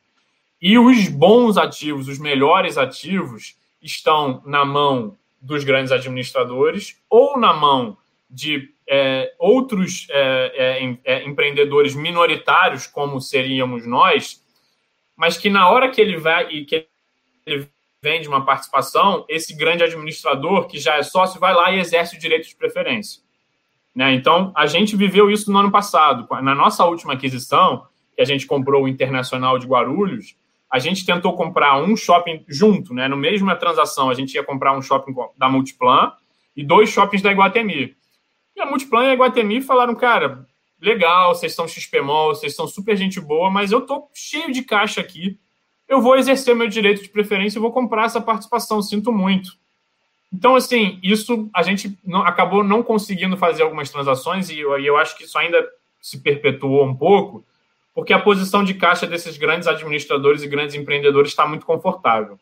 E os bons ativos, os melhores ativos, estão na mão dos grandes administradores ou na mão de é, outros é, é, é empreendedores minoritários, como seríamos nós, mas que na hora que ele vai e que ele vende uma participação, esse grande administrador, que já é sócio, vai lá e exerce o direito de preferência. Né? Então, a gente viveu isso no ano passado. Na nossa última aquisição, que a gente comprou o Internacional de Guarulhos, a gente tentou comprar um shopping junto, né? No mesmo transação, a gente ia comprar um shopping da Multiplan e dois shoppings da Iguatemi. E a Multiplan e a Iguatemi falaram, cara, legal, vocês são XPMOL, vocês são super gente boa, mas eu tô cheio de caixa aqui eu vou exercer meu direito de preferência e vou comprar essa participação, sinto muito. Então, assim, isso a gente não, acabou não conseguindo fazer algumas transações e eu, eu acho que isso ainda se perpetuou um pouco, porque a posição de caixa desses grandes administradores e grandes empreendedores está muito confortável.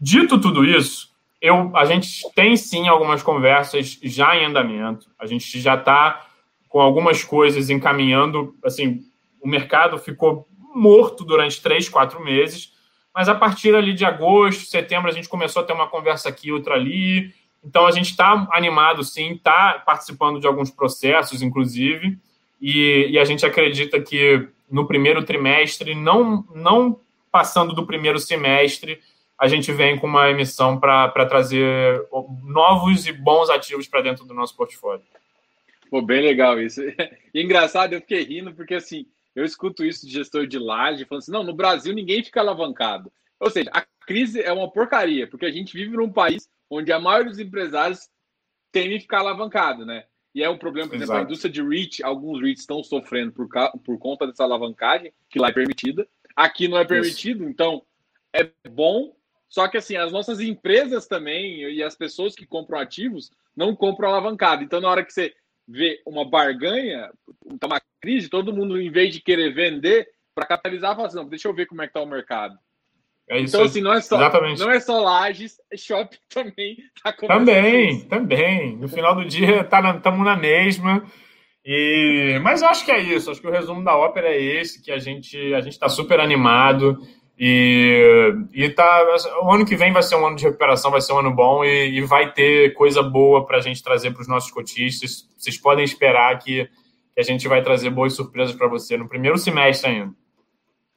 Dito tudo isso, eu, a gente tem sim algumas conversas já em andamento, a gente já está com algumas coisas encaminhando, assim, o mercado ficou morto durante três, quatro meses. Mas a partir ali de agosto, setembro, a gente começou a ter uma conversa aqui, outra ali. Então a gente está animado, sim, está participando de alguns processos, inclusive, e, e, a gente acredita que no primeiro trimestre, não, não passando do primeiro semestre, a gente vem com uma emissão para trazer novos e bons ativos para dentro do nosso portfólio. Pô, bem legal isso. (laughs) E engraçado, eu fiquei rindo, porque assim, eu escuto isso de gestor de laje falando assim: não, no Brasil ninguém fica alavancado. Ou seja, a crise é uma porcaria, porque a gente vive num país onde a maioria dos empresários tem que ficar alavancado, né? E é um problema, por exemplo, a indústria de REIT, alguns REITs estão sofrendo por, por conta dessa alavancagem, que lá é permitida. Aqui não é permitido, Isso. então é bom. Só que assim, as nossas empresas também e as pessoas que compram ativos não compram alavancado. Então, na hora que você vê uma barganha, tá uma crise, todo mundo, em vez de querer vender, para capitalizar, fala assim, não, deixa eu ver como é que tá o mercado. É isso, então, assim, não é só, exatamente. não é só lajes, shopping (laughs) também tá Também, também. No final do dia, estamos tá na mesma. E, mas eu acho que é isso. Acho que o resumo da ópera é esse, que a gente a gente está super animado. E, e tá, o ano que vem vai ser um ano de recuperação, vai ser um ano bom e, e vai ter coisa boa para a gente trazer para os nossos cotistas. Vocês podem esperar que, a gente vai trazer boas surpresas para você no primeiro semestre ainda.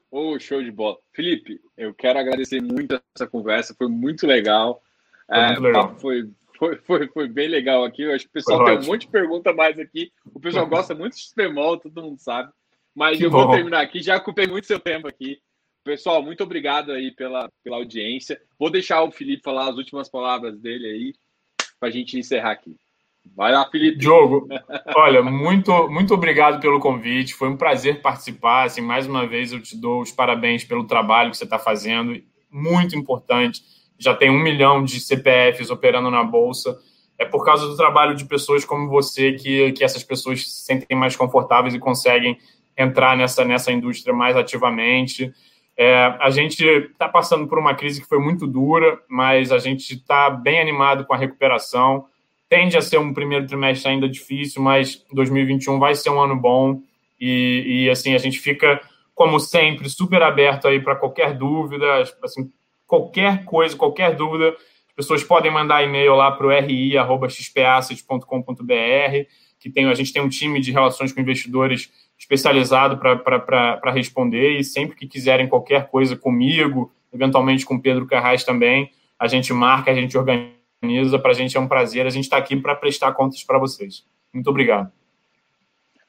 Oh, show de bola. Felipe, eu quero agradecer muito essa conversa, foi muito legal. Foi, muito é, legal. foi, foi, foi, foi, bem legal aqui. Eu acho que o pessoal tem um monte de pergunta mais aqui. O pessoal gosta muito de Supermol, todo mundo sabe. Mas que eu bom. vou terminar aqui, já ocupei muito seu tempo aqui. Pessoal, muito obrigado aí pela, pela audiência. Vou deixar o Felipe falar as últimas palavras dele aí, para a gente encerrar aqui. Vai lá, Felipe. Diogo, olha, muito, muito obrigado pelo convite. Foi um prazer participar. Assim, mais uma vez, eu te dou os parabéns pelo trabalho que você está fazendo. Muito importante. Já tem um milhão de CPFs operando na Bolsa. É por causa do trabalho de pessoas como você que, que essas pessoas se sentem mais confortáveis e conseguem entrar nessa, nessa indústria mais ativamente. É, a gente está passando por uma crise que foi muito dura, mas a gente está bem animado com a recuperação. Tende a ser um primeiro trimestre ainda difícil, mas 2021 vai ser um ano bom. E, e assim, a gente fica, como sempre, super aberto aí para qualquer dúvida, assim, qualquer coisa, qualquer dúvida. As pessoas podem mandar e-mail lá para o ri.xpasset.com.br, que tem, a gente tem um time de relações com investidores especializado para responder e sempre que quiserem qualquer coisa comigo, eventualmente com Pedro Carrais também, a gente marca, a gente organiza, para a gente é um prazer, a gente está aqui para prestar contas para vocês. Muito obrigado.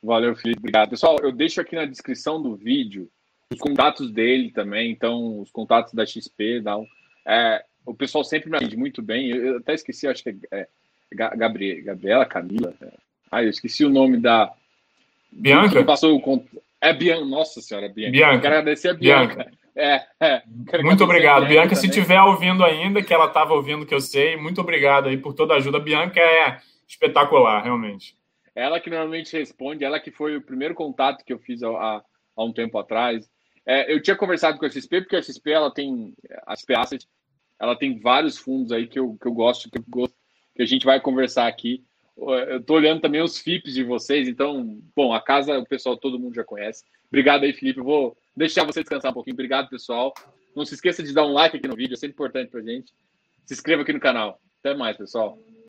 Valeu, Felipe, obrigado. Pessoal, eu deixo aqui na descrição do vídeo os contatos dele também, então os contatos da XP, não. É, o pessoal sempre me atende muito bem, eu até esqueci, acho que é, é Gabriela, Camila, é. ah, eu esqueci o nome da, Bianca? Que passou o É Bianca, nossa senhora, Bianca. Bianca. Quero agradecer a Bianca. Bianca. É, é. Muito obrigado, Bianca. Se estiver ouvindo ainda, que ela estava ouvindo, que eu sei, muito obrigado aí por toda a ajuda. A Bianca é espetacular, realmente. Ela que normalmente responde, ela que foi o primeiro contato que eu fiz há, há um tempo atrás. É, eu tinha conversado com a XP, porque a XP ela tem, a XP Asset, ela tem vários fundos aí que eu, que eu gosto, que eu gosto, que a gente vai conversar aqui. Eu estou olhando também os FIPs de vocês, então, bom, a casa o pessoal todo mundo já conhece. Obrigado aí, Felipe. Eu vou deixar você descansar um pouquinho. Obrigado, pessoal. Não se esqueça de dar um like aqui no vídeo, é sempre importante pra gente. Se inscreva aqui no canal. Até mais, pessoal.